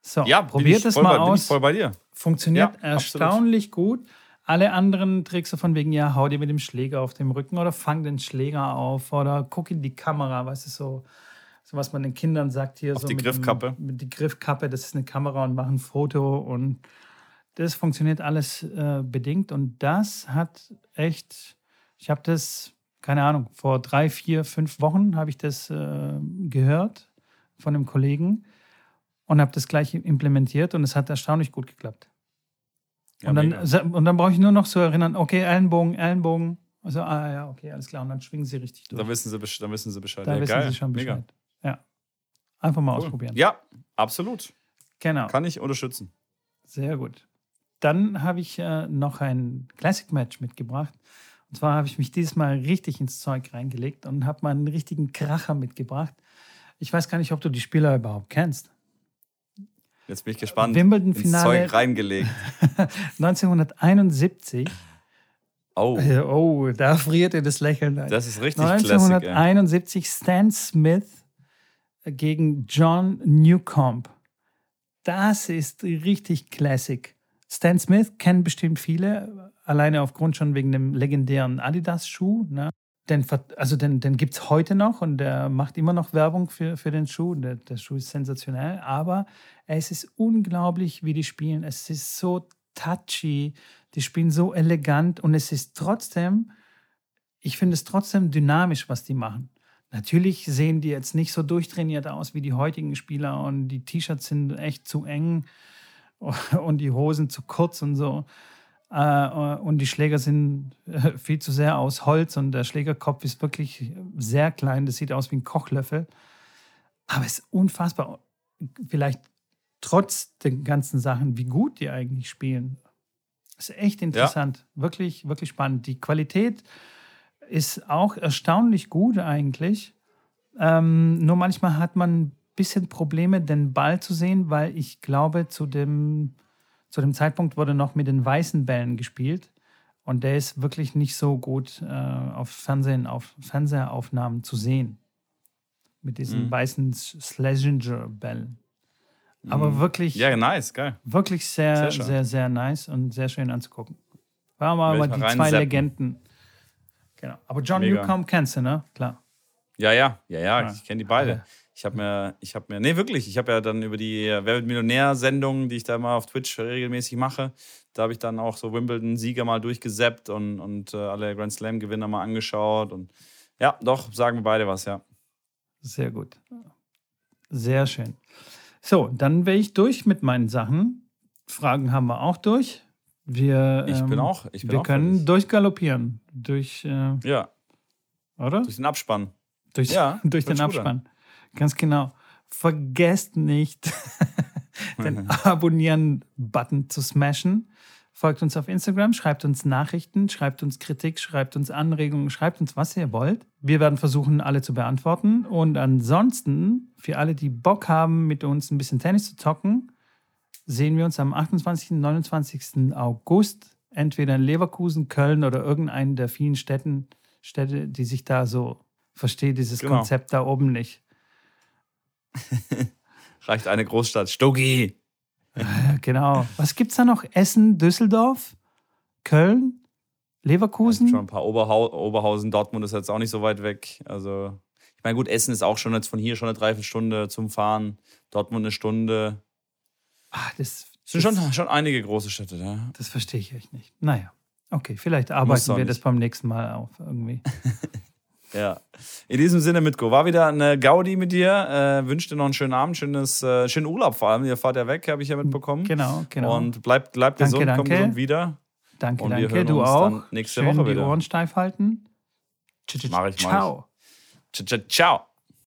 So, ja, probiert es mal bei, aus. voll bei dir. Funktioniert ja, erstaunlich absolut. gut. Alle anderen Tricks so von wegen, ja, hau dir mit dem Schläger auf dem Rücken oder fang den Schläger auf oder guck in die Kamera, weißt du, so so was man den Kindern sagt hier. Auf so die mit Griffkappe. Dem, mit die Griffkappe, das ist eine Kamera und machen ein Foto und das funktioniert alles äh, bedingt und das hat echt, ich habe das, keine Ahnung, vor drei, vier, fünf Wochen habe ich das äh, gehört von einem Kollegen und habe das gleich implementiert und es hat erstaunlich gut geklappt. Ja, und, dann, und dann brauche ich nur noch so erinnern, okay, Ellenbogen, Ellenbogen. Also, ah ja, okay, alles klar. Und dann schwingen sie richtig durch. Da wissen sie, da wissen sie Bescheid. Da ja, wissen geil. sie schon Bescheid. Mega. Ja. Einfach mal cool. ausprobieren. Ja, absolut. Genau. Kann ich unterstützen. Sehr gut. Dann habe ich äh, noch ein Classic Match mitgebracht. Und zwar habe ich mich dieses Mal richtig ins Zeug reingelegt und habe mal einen richtigen Kracher mitgebracht. Ich weiß gar nicht, ob du die Spieler überhaupt kennst. Jetzt bin ich gespannt. Wimbledon-Finale. Zeug reingelegt. 1971. Oh. oh, da friert ihr das Lächeln. Das ist richtig 1971 Classic, Stan Smith gegen John Newcomb. Das ist richtig Classic. Stan Smith kennen bestimmt viele, alleine aufgrund schon wegen dem legendären Adidas-Schuh. Ne? Den, also den, den gibt es heute noch und der macht immer noch Werbung für, für den Schuh. Der, der Schuh ist sensationell, aber es ist unglaublich, wie die spielen. Es ist so touchy, die spielen so elegant und es ist trotzdem, ich finde es trotzdem dynamisch, was die machen. Natürlich sehen die jetzt nicht so durchtrainiert aus wie die heutigen Spieler und die T-Shirts sind echt zu eng und die Hosen zu kurz und so. Äh, und die Schläger sind äh, viel zu sehr aus Holz und der Schlägerkopf ist wirklich sehr klein. Das sieht aus wie ein Kochlöffel. Aber es ist unfassbar. Vielleicht trotz den ganzen Sachen, wie gut die eigentlich spielen. Das ist echt interessant. Ja. Wirklich, wirklich spannend. Die Qualität ist auch erstaunlich gut eigentlich. Ähm, nur manchmal hat man ein bisschen Probleme, den Ball zu sehen, weil ich glaube, zu dem, zu dem Zeitpunkt wurde noch mit den weißen Bällen gespielt. Und der ist wirklich nicht so gut äh, auf Fernsehen, auf Fernsehaufnahmen zu sehen. Mit diesen mhm. weißen Schlesinger-Bällen. Aber mhm. wirklich. Ja, nice, geil. Wirklich sehr, sehr, sehr, sehr, nice und sehr schön anzugucken. War mal, mal die zwei Legenden. Genau. Aber John Mega. Newcomb kennst du, ne? Klar. Ja, ja, ja, ja, ja. ich kenne die beide. Ich habe mir, ich habe mir, nee, wirklich, ich habe ja dann über die Wer wird Millionär-Sendungen, die ich da mal auf Twitch regelmäßig mache, da habe ich dann auch so Wimbledon-Sieger mal durchgeseppt und, und äh, alle Grand Slam-Gewinner mal angeschaut. Und ja, doch, sagen wir beide was, ja. Sehr gut. Sehr schön. So, dann wäre ich durch mit meinen Sachen. Fragen haben wir auch durch. Wir, ich bin ähm, auch. Ich bin wir auch können fertig. durchgaloppieren. Durch. Äh, ja. Oder? Durch den Abspann. Durch, ja, durch den Abspann. Ganz genau. Vergesst nicht, den Abonnieren-Button zu smashen. Folgt uns auf Instagram, schreibt uns Nachrichten, schreibt uns Kritik, schreibt uns Anregungen, schreibt uns, was ihr wollt. Wir werden versuchen, alle zu beantworten. Und ansonsten, für alle, die Bock haben, mit uns ein bisschen Tennis zu zocken, sehen wir uns am 28. und 29. August, entweder in Leverkusen, Köln oder irgendeinen der vielen Städten, Städte, die sich da so verstehe dieses genau. Konzept da oben nicht. Reicht eine Großstadt. Stogi. genau. Was gibt es da noch? Essen, Düsseldorf, Köln, Leverkusen? Schon ein paar Oberhau Oberhausen, Dortmund ist jetzt auch nicht so weit weg. Also, ich meine, gut, Essen ist auch schon jetzt von hier schon eine Dreiviertelstunde zum Fahren. Dortmund eine Stunde. Ach, das, sind schon, schon einige große Städte, ja. Das verstehe ich echt nicht. Naja, okay, vielleicht arbeiten wir das beim nächsten Mal auf irgendwie. Ja. In diesem Sinne, Mitko, war wieder eine Gaudi mit dir. Äh, wünsche dir noch einen schönen Abend, schönes, äh, schönen Urlaub vor allem. Ihr fahrt ja weg, habe ich ja mitbekommen. Genau, genau. Und bleibt bleib gesund, danke, komm gesund wieder. Danke, und danke. Du auch. nächste Schön Woche die wieder. Ohren steif halten. Mach ich, Ciao. Mach ich. Ciao.